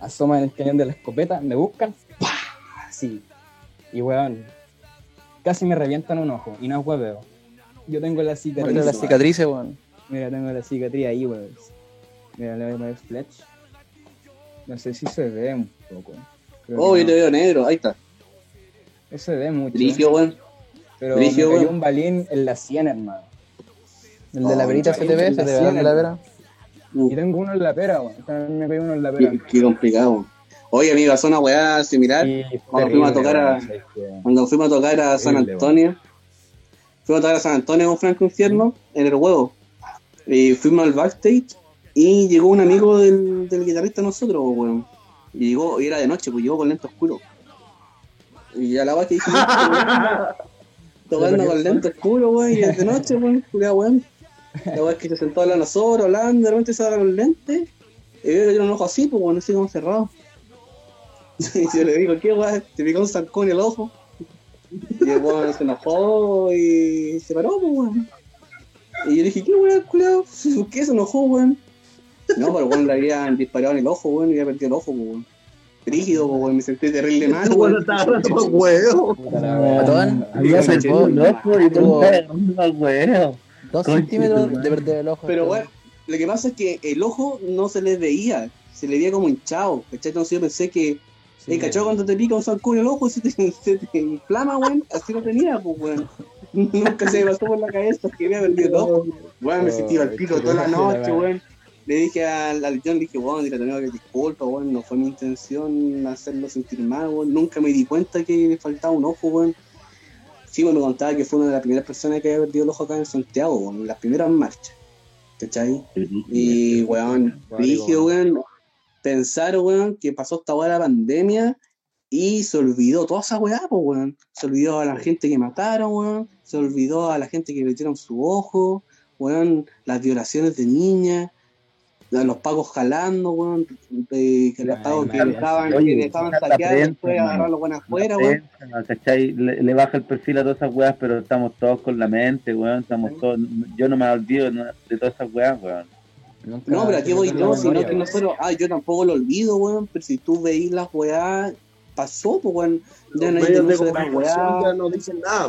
asoman el cañón de la escopeta, me buscan, ¡pah! así. Y weón, casi me revientan un ojo, y no es hueveo. Yo tengo la cicatriz. Muestra las cicatrices, weón. Mira, tengo la cicatriz ahí, weón. Mira, le voy a poner flash. No sé si se ve un poco. Creo Oh, yo te no. veo negro, ahí está. No se ve mucho. Dirigio, weón. Pero Brigio, me cayó weón. un balín en la sien, hermano. El de la Oh, verita se te ve, se te ve el de la vera. Y tengo uno en la pera, weón. También me cayó uno en la pera. Qué, qué complicado. Oye, amigo, pasó una weá similar. Cuando fuimos a tocar a-. Cuando fuimos a tocar a San Antonio, fuimos a tocar a San Antonio con Franco Infierno en el huevo. Y fuimos al backstage y llegó un amigo del, del guitarrista de nosotros, weón. Y llegó, y era de noche, pues llegó con lente oscuro. Y a la vez que dije, tocando con lente oscuro, weón, y es de noche, weón, weón. La weá es que se sentó a la nosotros, hablando, de repente se abre los lentes, y veo que tiene un ojo así, pues bueno, así como cerrado. Y yo le digo, ¿qué weá? Te picó un zancón en el ojo. Y el weón se enojó y se paró, pues weón. Y yo dije, ¿qué weón, culiao? ¿Por qué se enojó, weón? No, pero weón le habían disparado en el ojo, weón, y había perdido el ojo, pues weón. Rígido, pues weón, me sentí terrible mal, Bueno, weón. estaba hablando con huevo. Patón, Había Con el Loco, y Tuvo-. Dos centímetros de perder el ojo. Pero weón, lo que pasa es que el ojo no se le veía, se le veía como hinchado, ¿cachai? Entonces yo pensé que Sí, ¿Eh, cachado cuando te pica un zancudo en el ojo se te, se te inflama, weón? Así lo tenía, pues, weón. Nunca se me pasó por la cabeza que había perdido todo. Weón, me sentí al pico toda la noche, weón. Le dije al, al John, le dije, weón, dile a tu amigo que disculpa, weón, no fue mi intención hacerlo sentir mal, weón. Nunca me di cuenta que le faltaba un ojo, weón. Sí, weón, me contaba que fue una de las primeras personas que había perdido el ojo acá en Santiago, weón, en las primeras marchas. ¿Cachai? Y, weón, dije, weón, pensar, weón, que pasó esta weá la pandemia y se olvidó toda esa weá, pues, weón. Se olvidó a la gente que mataron, weón. Se olvidó a la gente que metieron su ojo, weón. Las violaciones de niñas, los pagos jalando, weón. de- que los pagos que dejaban, oye, que dejaban saquear después hermano. agarrar los buenas afuera, weón. ¿cachai? Le, le baja el perfil a todas esas weas, pero estamos todos con la mente, weón. Estamos todos, yo no me olvido no- de todas esas weas, weón. Nunca No, pero aquí voy yo, la sino que weón. nosotros, ah, yo tampoco lo olvido, weón, pero si tú veís las weá, pasó, pues, weón. Ya no hay de ya no dicen nada.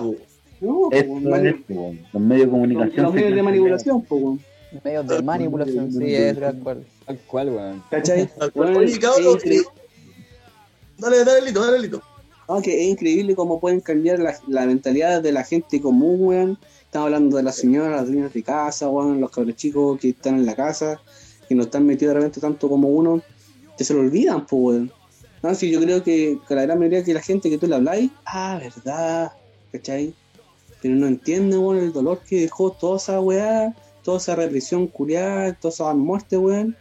No, pues, Eso weón, es, weón. Los medios de comunicación. los medios de manipulación, pues, weón. Medios de manipulación, sí, es tal cual. Tal cual, weón. ¿Cachai? Tal cual. Weón, Oye, cabrón, Dale, dale, Lito, dale, Lito. no, que es increíble cómo pueden cambiar la, la mentalidad de la gente común, weón. Estamos hablando de las señoras, las dueñas de casa, weón, los cabros chicos que están en la casa, que no están metidos de repente tanto como uno, que se lo olvidan, pues, weón. No, sí, yo creo que, que la gran mayoría de la gente que tú le habláis, ah, verdad, ¿cachai? Pero no entienden, weón, el dolor que dejó toda esa weá, toda esa represión culiada, todas esas muertes, weón,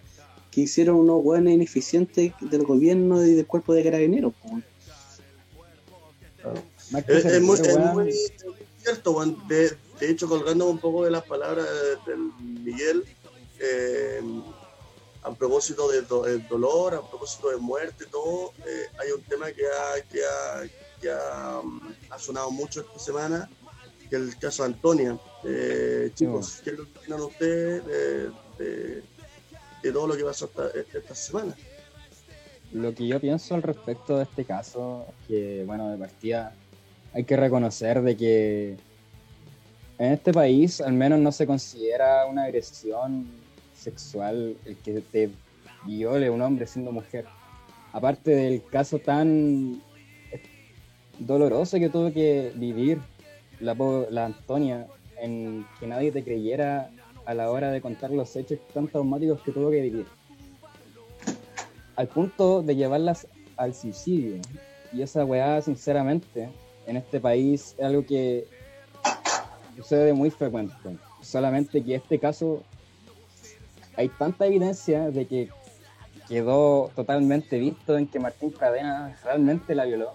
que hicieron unos weones ineficientes del gobierno y del cuerpo de carabineros, weón. Que Es, es muy, es cierto, weón. De, de hecho, colgando un poco de las palabras de- del Miguel, eh, a propósito del do- del dolor, a propósito de muerte, todo, eh, hay un tema que, ha, que, ha, que ha, um, ha sonado mucho esta semana, que el caso Antonia. Eh, chicos, ¿qué es lo que opinan ustedes de, de- de todo lo que pasó esta, esta semana? Lo que yo pienso al respecto de este caso, que bueno, de partida hay que reconocer de que en este país al menos no se considera una agresión sexual el que te viole un hombre siendo mujer. Aparte del caso tan doloroso que tuvo que vivir la, Antonia, en que nadie te creyera a la hora de contar los hechos tan traumáticos que tuvo que vivir al punto de llevarlas al suicidio. Y esa weá, sinceramente, en este país es algo que sucede muy frecuente. Solamente que este caso hay tanta evidencia de que quedó totalmente visto en que Martín Cadena realmente la violó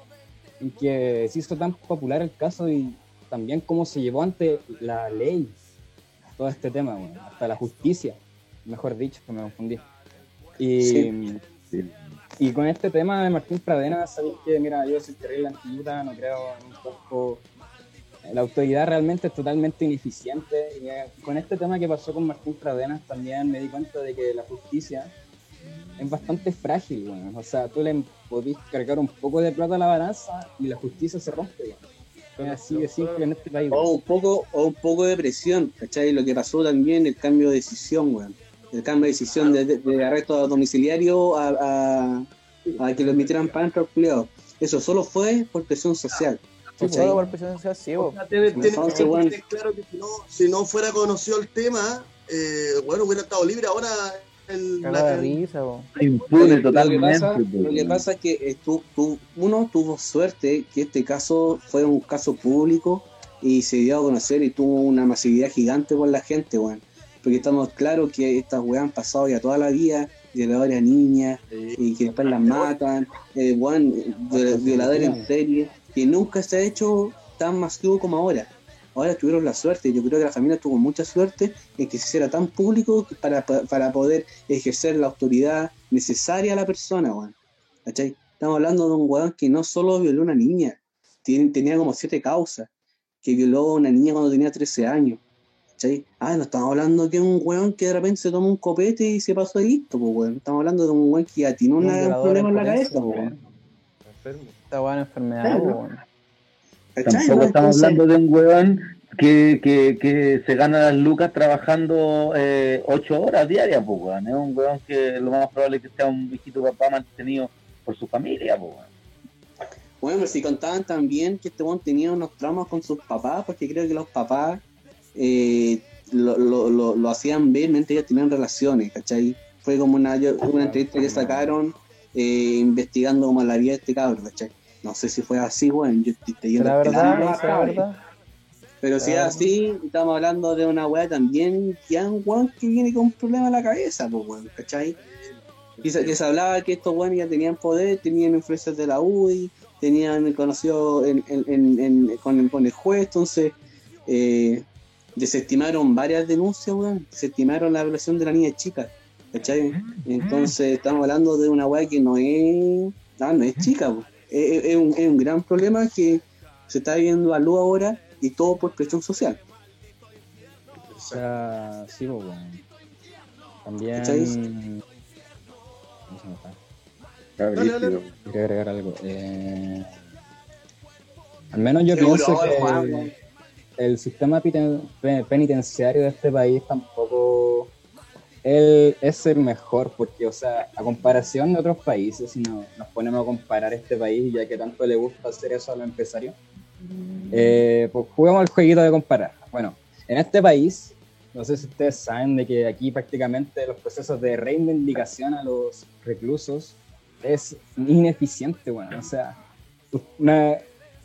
y que se hizo tan popular el caso y también cómo se llevó ante la ley todo este tema, weón, hasta la justicia, mejor dicho, que me confundí. Y, Sí. y con este tema de Martín Pradena, sabéis que, mira, yo soy terrible antiguta, no creo en un poco. La autoridad realmente es totalmente ineficiente. Y eh, con este tema que pasó con Martín Pradenas también me di cuenta de que la justicia es bastante frágil, weón. O sea, tú le podís cargar un poco de plata a la balanza y la justicia se rompe, weón. Es así de simple en este país. O un poco, o un poco de presión, ¿cachai? Lo que pasó también, el cambio de decisión, weón. El cambio de decisión de, de- de arresto domiciliario a, a, a que lo emitieran para el culiao. Eso solo fue por presión social. Sí, ¿cachai? solo por presión social, sí, O bo. sea, tiene- tiene- Entonces, tiene que bueno. tener claro que si no, si no fuera conocido el tema, eh, bueno, hubiera estado libre ahora de risa, bo. Impune Lo que totalmente. pasa, pues, lo que weón. pasa es que eh, tú- tú- uno tuvo suerte que este caso fue un caso público y se dio a conocer y tuvo una masividad gigante por la gente, weón. Porque estamos claros que estas weas han pasado ya toda la vida, violadores a niñas, y que después las matan, eh, weón, violadores en serie, que nunca se ha hecho tan masivo como ahora. Ahora tuvieron la suerte, yo creo que la familia tuvo mucha suerte en que se hiciera tan público para, para poder ejercer la autoridad necesaria a la persona, weón. ¿Cachai? Estamos hablando de un weón que no solo violó a una niña, tenía como siete causas, que violó a una niña cuando tenía 13 años. ¿Cachai? Ah, no estamos hablando que un weón que de repente se toma un copete y se pasó de listo, pues weón. Estamos hablando de un weón que ya tiene Un problema en la cabeza, pues weón. weón. Enfermo. Esta es enfermedad, Claro. weón. Tampoco estamos hablando de un weón que, que, que se gana las lucas trabajando eh, ocho horas diarias, pues, weón. Es un weón que lo más probable es que sea un viejito papá mantenido por su familia, pues, weón. Bueno, si contaban también que este weón tenía unos traumas con sus papás, porque creo que los papás eh, lo, lo, lo, lo hacían ver mientras ellos tenían relaciones, ¿cachai? Fue como una, una entrevista que sacaron eh, investigando como la vida de este cabrón, ¿cachai? No sé si fue así, weón. Yo estoy leyendo La verdad, la verdad. Pero si es así, estamos hablando de una weá también, ya un weón que viene con un problema en la cabeza, pues weón, ¿cachai? Y se, que se hablaba que estos weones ya tenían poder, tenían influencias de la UDI, tenían conocido en, en- en- en- con, con el juez, entonces eh, desestimaron varias denuncias, weón, desestimaron la violación de la niña chica, ¿cachai? Entonces estamos hablando de una weá que no es, no, no es chica, weón. Es, es- un, es un gran problema que se está viendo a luz ahora y todo por presión social. O sea, sí, pues, weón. También. ¿Cómo se me fue? Dale, dale. Quería agregar algo. Eh, al menos yo Seguro, pienso que el sistema penitenciario de este país tampoco él es el mejor, porque, o sea, a comparación de otros países, si no- nos ponemos a comparar este país, ya que tanto le gusta hacer eso a los empresarios, eh, pues juguemos el jueguito de comparar. Bueno, en este país, no sé si ustedes saben de que aquí prácticamente los procesos de reivindicación a los reclusos es ineficiente, bueno, o sea, una-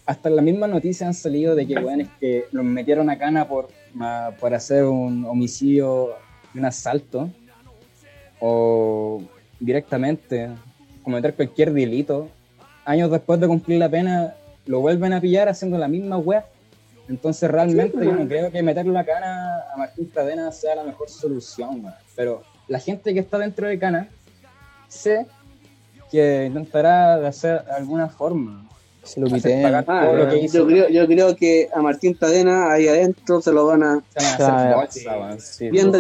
hasta las mismas noticias han salido de que, bueno, es que los metieron a cana por, por hacer un homicidio, un asalto, o directamente cometer cualquier delito. Años después de cumplir la pena, lo vuelven a pillar haciendo la misma web. Entonces, realmente, yo no creo que meterle la cana a Martín Cadena sea la mejor solución. Pero la gente que está dentro de cana, sé que intentará de hacer alguna forma Se lo Ah, lo que yo, creo, yo creo que a Martín Tadena ahí adentro se lo van a... Hacer Bien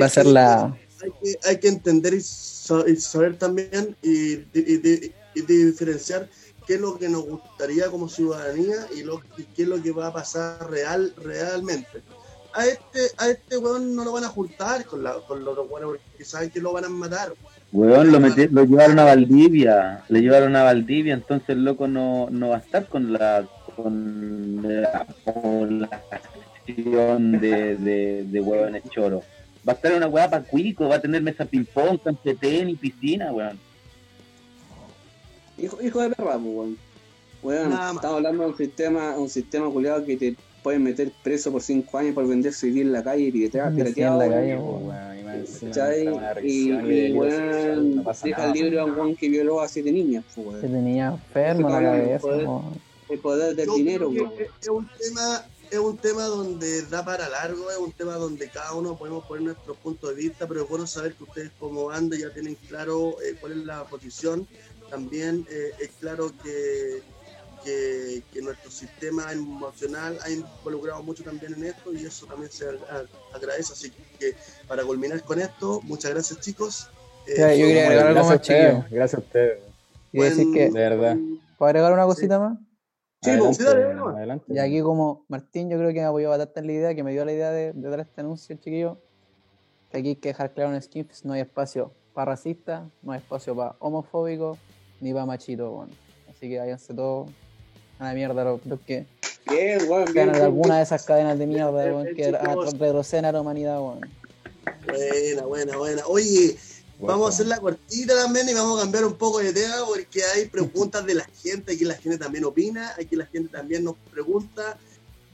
Va a ser la. hay que, hay que entender y, sa- y saber también y, y- y- y diferenciar qué es lo que nos gustaría como ciudadanía y, lo, y qué es lo que va a pasar real realmente. A este, a este weón no lo van a juntar con, la, con los otros weones porque saben que lo van a matar. Weón, lo, meti- lo llevaron a Valdivia, le llevaron a Valdivia, entonces el loco no, no va a estar con la con la población de, de, de huevones choros. Va a estar en una weá para cuico, va a tener mesa ping-pong, cancha de tenis, piscina, weón. Hijo, hijo de perra, weón. Weón, estamos hablando de un sistema, un sistema culiado que te pueden meter preso por 5 años por vender CD en la calle y CD pirateado, en la calle, weón. y Y, weón, deja nada, libre a un weón. que violó a siete niñas, pues, Que weón. tenía enfermo la Poder- cabeza. El poder del Yo dinero, creo weón. que es un tema es un tema donde da para largo, es un tema donde cada uno podemos poner nuestro punto de vista, pero es bueno saber que ustedes como banda ya tienen claro eh, cuál es la posición. También eh, es claro que, que, que nuestro sistema emocional ha involucrado mucho también en esto y eso también se agradece. Así que para culminar con esto, muchas gracias chicos. Eh, Ya, yo quería agregar algo Gracias a más, chiquillo. ustedes, gracias a ustedes. Quiero decir que, De verdad. ¿puedo agregar una cosita más? Sí, Adelante, sí, dale, dale, adelante. Y aquí como Martín yo creo que me apoyó bastante en la idea, que me dio la idea de, de dar este anuncio, chiquillo, que aquí hay que dejar claro en Skinfest no hay espacio para racistas, no hay espacio para homofóbicos, ni para machitos, bueno. Así que váyanse todos a la mierda los, los que Bien, weón, bien. ganan bien, alguna de esas cadenas de mierda, weón, que retroceden a la humanidad, weón. Buena, buena, buena. Oye, vamos a hacer la cortita también y vamos a cambiar un poco de tema porque hay preguntas de la gente, aquí la gente también opina, aquí la gente también nos pregunta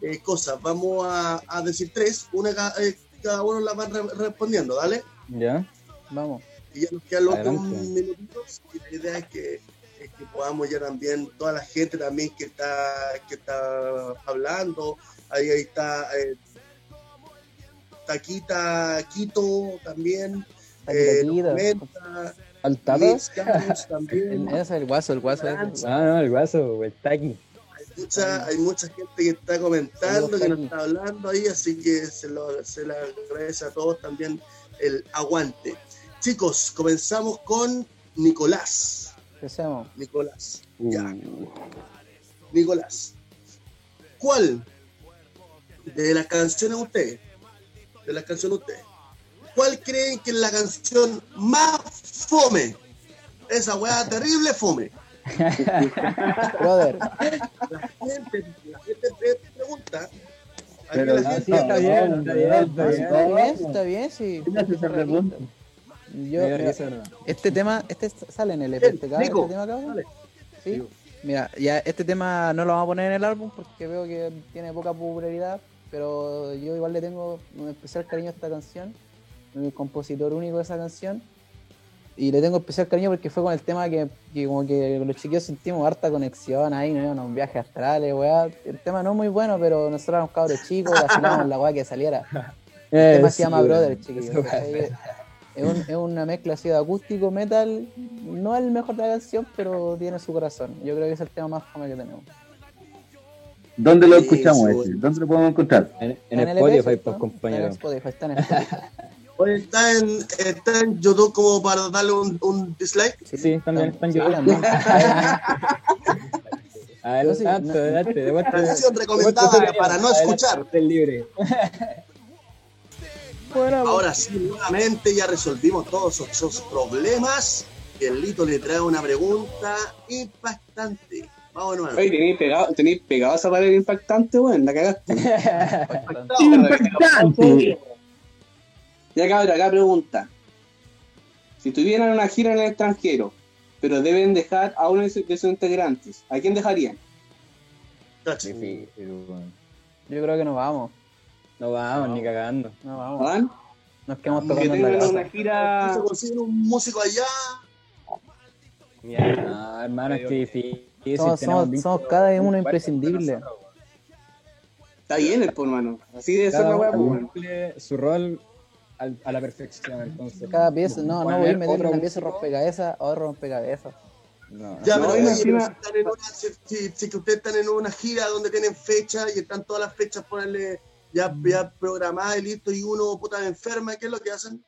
eh, cosas. Vamos a, a decir tres, una eh, cada uno las va re- respondiendo, ¿dale? ¿Ya? Vamos. Y ya nos quedan los Adelante. minutitos y la idea es que, es que podamos ya también, toda la gente también que está, que está hablando, ahí, ahí está eh, Taquita Quito también, eh, también. Ese es el guaso, el guaso. Ah, no, el guaso, el taqui. Hay mucha, hay mucha gente que está comentando, que nos está hablando ahí, así que se lo, se le agradece a todos también el aguante. Chicos, comenzamos con Nicolás. Empecemos. Nicolás. Ya. Uh, Nicolás. ¿Cuál de las canciones ustedes, de las canciones ustedes, cuál creen que es la canción más fome? Esa weá terrible fome. Brother, La gente, la gente pre- pregunta. Pero la gente- sí, está bien, está bien, está no, sí, bien. está bien, sí, está bien, sí. Yo, Me dio mira, risa, ¿verdad? este tema, este sale en el Bien, FTK, Nico, este tema, cabrón. Sí. Mira, ya este tema no lo vamos a poner en el álbum porque veo que tiene poca popularidad, pero yo igual le tengo un especial cariño a esta canción. El compositor único de esa canción. Y le tengo especial cariño porque fue con el tema que, que como que los chiquillos sentimos harta conexión ahí, nos íbamos a un viaje astrales, weá. El tema no es muy bueno, pero nosotros éramos cabros chicos, vacilábamos la weá que saliera. El Eh, tema sí, se llama. Brother, chiquillos. Es, un- es una mezcla así de acústico, metal. No es el mejor de la canción, pero tiene su corazón. Yo creo que es el tema más fome que tenemos. ¿Dónde lo Sí, escuchamos sí, ese? ¿Dónde lo podemos encontrar? En, en Está el Spotify, pues, compañero. en Spotify, está en Spotify. Está en, está en YouTube como para darle un, un dislike. Sí, también está en Sí, YouTube. también. Adelante, sí, adelante, de vuelta. Canción recomendada para no escuchar. Libre. Ahora sí, nuevamente ya resolvimos todos esos problemas. Y el Lito le trae una pregunta impactante. Vamos nuevo. Oye, tenéis pegado, tenéis pegado esa pared impactante, weón, la cagaste. ¡Impactante! Ya cabrón, acá pregunta. Si tuvieran una gira en el extranjero, pero deben dejar a uno de sus, de sus integrantes, ¿a quién dejarían? Difícil. Yo creo que nos vamos. No vamos ni cagando. No vamos. ¿Van? Nos quedamos Que tocando en la casa. una gira... Se consigue un músico allá. Mierda. No, hermano, es que difícil. Somos- somos- cada uno imprescindible. Está bien el por mano. Así debe ser Cada cumple su rol al- a la perfección, entonces. Cada pieza, no, no voy a meter una pieza rompecabezas otro rompecabezas. No, Ya, No, pero, pero si, están en una, si, si- si que ustedes están en una gira donde tienen fecha y están todas las fechas ponerle ya, ya programadas y listo y uno puta enferma, ¿qué es lo que hacen?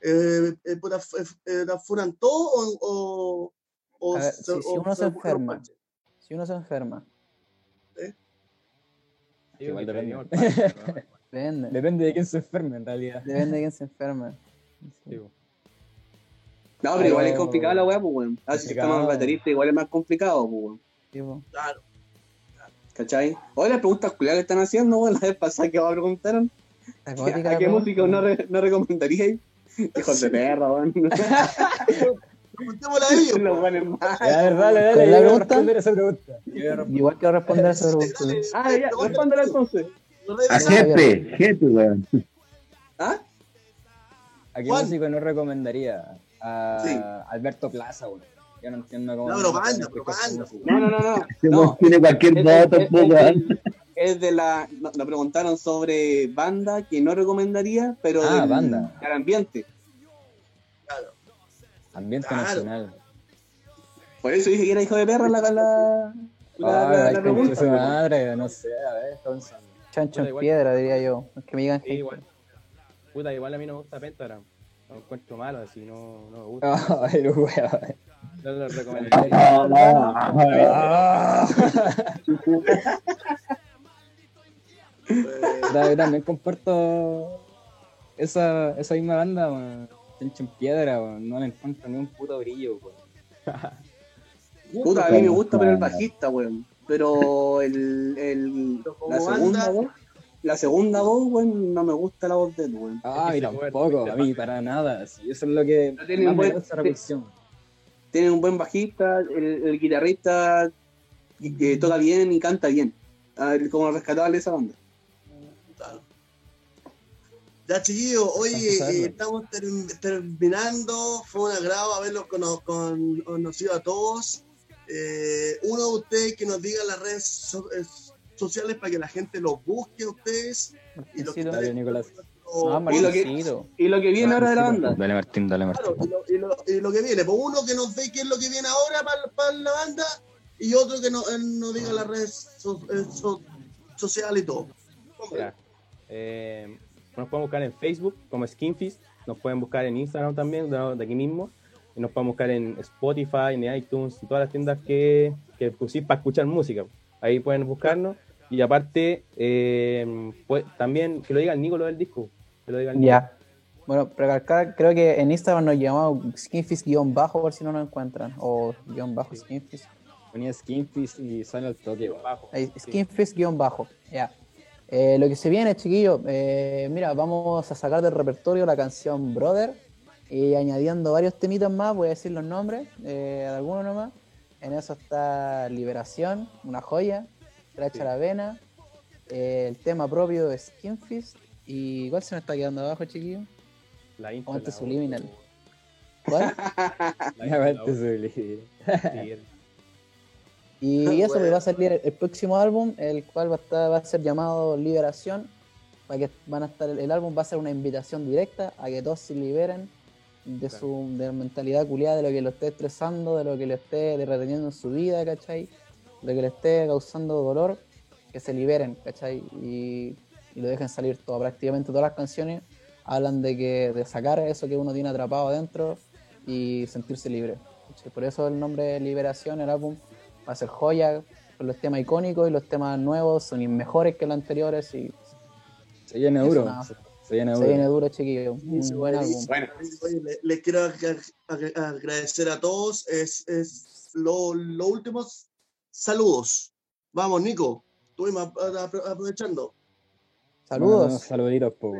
Eh, eh, puta, eh, ¿la furan todo o, o, o A ver, se- si- si uno se enferma. Si uno se enferma, Igual depende. el depende. Depende de quién se enferme, en realidad. Depende de quién se. Sí, po. No, pero igual es complicado la weá, pues, weón. A ver si Complicado. estamos baterista, igual es más complicado, pues, weón. Claro. ¿Cachai? Oye, las preguntas culiadas que están haciendo, weón, la vez pasada que me preguntaron, ¿a qué músico no, re- no recomendaríais? Hijos de perra, weón. Preguntémosle a ellos. Los weones más. A dale, dale. ¿Cuál es la yo quiero pregunta? responder esa pregunta. Yo quiero responder. Igual quiero responder a esa pregunta. Dale, Ah, ya, respóndela entonces. A jefe, jefe, weón. ¿Ah? ¿A qué músico no recomendaría? A. Alberto Plaza, güey. Yo no entiendo cómo. No, banda. música. No, no, no, no. Tiene cualquier Es, pues, de la. no- Nos preguntaron sobre banda que no recomendaría, pero Ah, del, banda. del ambiente. Ambiente Claro. nacional. Por eso dije que era hijo de perra la, la, la, la- Ah, la pregunta. su madre, no sé, a ver, entonces. Chancho en piedra, diría yo. Es que me digan Sí, que igual. Puta, igual a mí no me gusta Pentagram. Lo encuentro malo, así no, no me gusta. Ay. No lo recomendaría. Ah. Eh, Yo también comparto esa, esa misma banda. Chancho en piedra. No le encuentro ni un puto brillo, weón. Puta, a mí me gusta, pero el bajista, weón. Pero el, el, la segunda voz, la segunda voz, weón, no me gusta la voz de él, weón. Ah, mí tampoco, a mí para nada. sí, eso es lo que No tiene más me buen- gusta de la producción. Tiene un buen bajista, el, el guitarrista que, que toca bien y canta bien. A ver, como rescatable esa banda. Claro. Ya, chiquillos, Pasarlo. eh, estamos ter- terminando. Fue un agrado haberlos cono- con- conocido a todos. Eh, uno de ustedes que nos diga las redes so- eh, sociales para que la gente los busque a ustedes. Y los que Martincito. Ah, Y lo que- Martincito. Y lo que viene ahora de la banda. Dale, Martín, dale, Claro, y lo, y lo- y lo que viene, pues uno que nos dé qué es lo que viene ahora para, para la banda y otro que no, él nos diga las redes so- eh, so- sociales y todo. Eh, nos pueden buscar en Facebook como Skinfist, nos pueden buscar en Instagram también, de, aquí mismo, y nos pueden buscar en Spotify, en iTunes y todas las tiendas que, que pusiste para escuchar música. Ahí pueden buscarnos. Y aparte, eh, pues, también que lo diga el Nico lo del disco. Que lo Nico. Ya. Bueno, recalcar, creo que en Instagram nos llamamos skinfish-bajo por si no nos encuentran. O guion bajo skinfish. Ponía Skinfish y sale al toque, weón. Bajo. Ahí, Sí. Skinfish guion bajo. Ya. Eh, lo que se viene, chiquillos, eh, mira, vamos a sacar del repertorio la canción Brother y añadiendo varios temitas más, voy a decir los nombres eh, de algunos nomás. En eso está Liberación, una joya, Tracha Sí. la Vena, eh, el tema propio de Skinfish y ¿cuál se me está quedando abajo, chiquillos? La intro. Aguante Subliminal. ¿Cuál? La el- Y eso bueno. que va a salir el, próximo álbum, el cual va a, estar- va a ser llamado Liberación. Para que van a estar, el álbum va a ser una invitación directa a que todos se liberen de Claro. su de la mentalidad culiada, de lo que lo esté estresando, de lo que lo esté reteniendo en su vida, ¿cachai? De lo que le esté causando dolor, que se liberen, ¿cachai? Y, y lo dejen salir todo. Prácticamente todas las canciones hablan de que de sacar eso que uno tiene atrapado adentro y sentirse libre. Por eso el nombre de Liberación, el álbum va a ser joya, con los temas icónicos y los temas nuevos son mejores que los anteriores y Se viene Eso duro. nada. Se, se viene se duro. viene duro, chiquillo. Un Sí, buen álbum. Bueno, le- les quiero ag- ag- agradecer a todos. Es, es lo- los últimos saludos. Vamos, Nico. Ap- aprovechando. Saludos. Saluditos, po.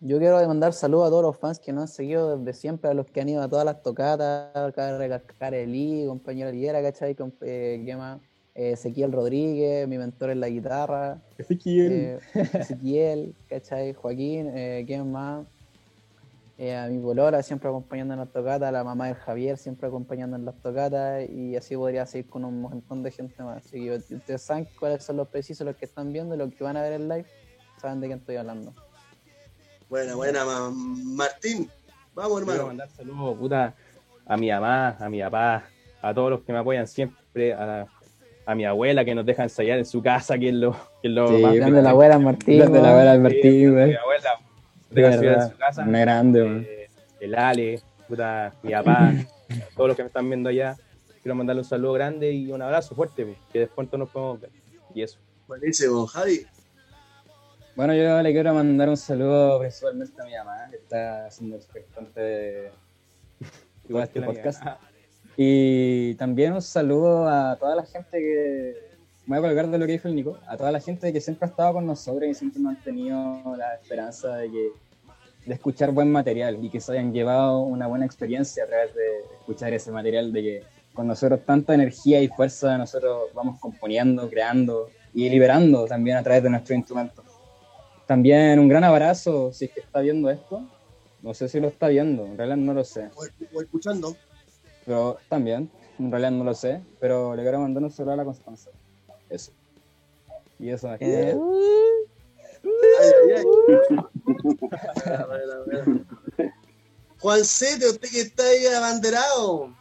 Yo quiero mandar saludos a todos los fans que nos han seguido desde siempre, a los que han ido a todas las tocatas, recalcar Eli, compañero Liguera, ¿cachai? Con, eh, ¿qué más? Eh, Ezequiel Rodríguez, mi mentor en la guitarra, eh, Ezequiel, ¿cachai? Joaquín, eh, ¿quién más? Eh, a mi polola siempre acompañando en las tocatas, a la mamá de Javier siempre acompañando en las tocatas y así podría seguir con un montón de gente más. Así que ustedes saben cuáles son los precisos, los que están viendo y los que van a ver el live, saben de quién estoy hablando. Buena, buena, ma- Martín. Vamos, Quiero hermano. mandar saludos, puta, a mi mamá, a mi papá, a todos los que me apoyan siempre, a, a mi abuela que nos deja ensayar en su casa, que es lo, que es lo Sí, más Grande la abuela Martín. Grande la abuela Sí, Albertín, Mi abuela deja ensayar en su casa. Una grande. Eh, el Ale, puta, mi papá, todos los que me están viendo allá. Quiero mandarle un saludo grande y un abrazo fuerte, que después nos podemos ver. Y eso. Buenísimo, Javi. Bueno, yo le quiero mandar un saludo principalmente a mi mamá, que está siendo expectante de igual este podcast. Y también un saludo a toda la gente que. Me voy a colgar de lo que dijo el Nico. A toda la gente que siempre ha estado con nosotros y siempre nos han tenido la esperanza de que de escuchar buen material y que se hayan llevado una buena experiencia a través de escuchar ese material, de que con nosotros tanta energía y fuerza nosotros vamos componiendo, creando y liberando también a través de nuestros instrumentos. También un gran abrazo, si es que está viendo esto. No sé si lo está viendo, en realidad no lo sé. Voy escuchando. Pero también, en realidad no lo sé, pero le quiero mandar un saludo a la Constanza. Eso. Y eso es Eh. Juan Sete, usted que está ahí abanderado.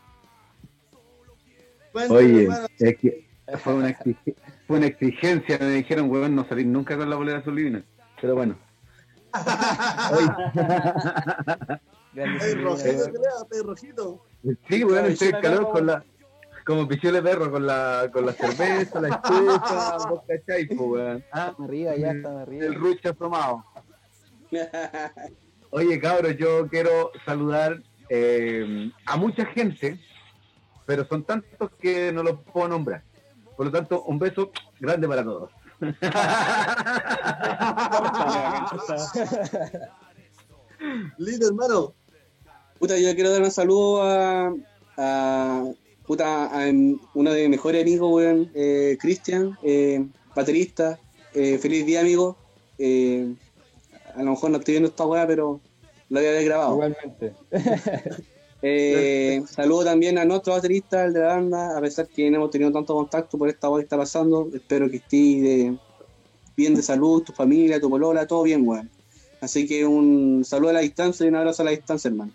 Oye, es que fue una, exig- fue una exigencia. Me dijeron, weón, no salir nunca con la bolera sublime. Pero bueno. Ay, rojito. Sí, weón, estoy en calor con la. Como pichole perro, con la, con la cerveza, la estufa, vos cachai, po, weón. Ah, arriba, ya está arriba. el rucho tomado. Oye, cabros, yo quiero saludar eh, a mucha gente, pero son tantos que no los puedo nombrar. Por lo tanto, un beso grande para todos. Lindo, hermano. Puta, yo quiero dar un saludo a, puta, a uno de mis mejores amigos, weón, eh, Cristian, eh, baterista. Eh, feliz día, amigo. Eh, a lo mejor no estoy viendo esta weá, pero lo voy a haber grabado. Igualmente. Eh, saludo también a nuestro baterista, el de la banda, a pesar que no hemos tenido tanto contacto por esta weá que está pasando. Espero que estés de- bien de salud, tu familia, tu polola, todo bien, weón. Así que un saludo a la distancia y un abrazo a la distancia, hermano.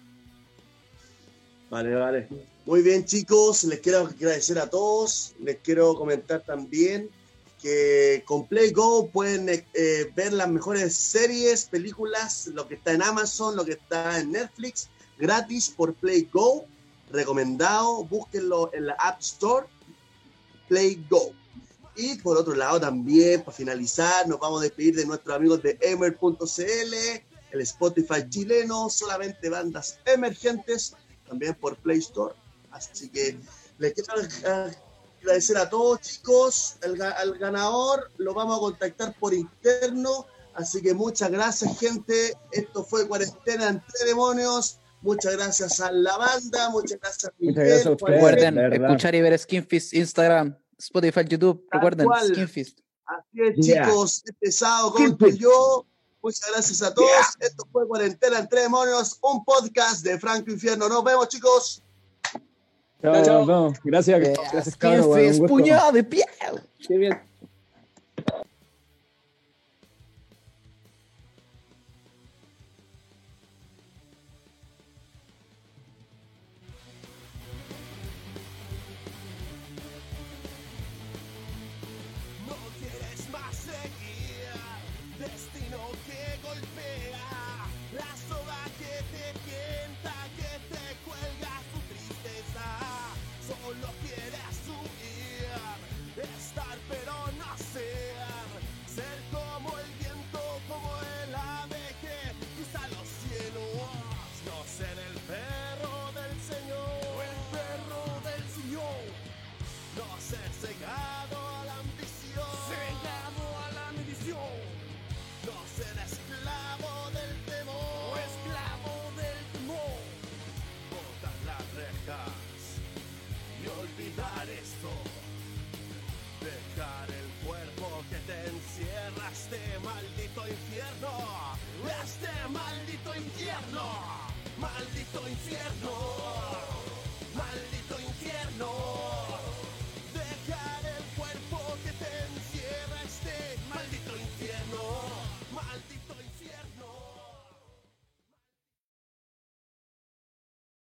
Vale, vale. Muy bien, chicos, les quiero agradecer a todos. Les quiero comentar también que con Play Go pueden eh, eh, ver las mejores series, películas, lo que está en Amazon, lo que está en Netflix, gratis por Play Go. Recomendado, búsquenlo en la App Store, Play Go. Y por otro lado también, para finalizar, nos vamos a despedir de nuestros amigos de emer.cl, el Spotify chileno, solamente bandas emergentes, también por Play Store. Así que les quiero Agradecer a todos, chicos. Al ganador lo vamos a contactar por interno. Así que muchas gracias, gente. Esto fue Cuarentena entre Demonios. Muchas gracias a la banda. Muchas gracias a Muchas Miguel, gracias a ustedes. Recuerden escuchar y ver Skinfist, Instagram, Spotify, YouTube. Tal Recuerden, cual. Skinfist. Así es, Yeah. chicos. Este sábado con Siempre. yo. Muchas gracias a todos. Esto fue Cuarentena entre Demonios, un podcast de Franco Infierno. Nos vemos, chicos. Chao, Chao. nos vemos. Gracias, Eh, gracias, gusto. puñado de pie. Qué bien.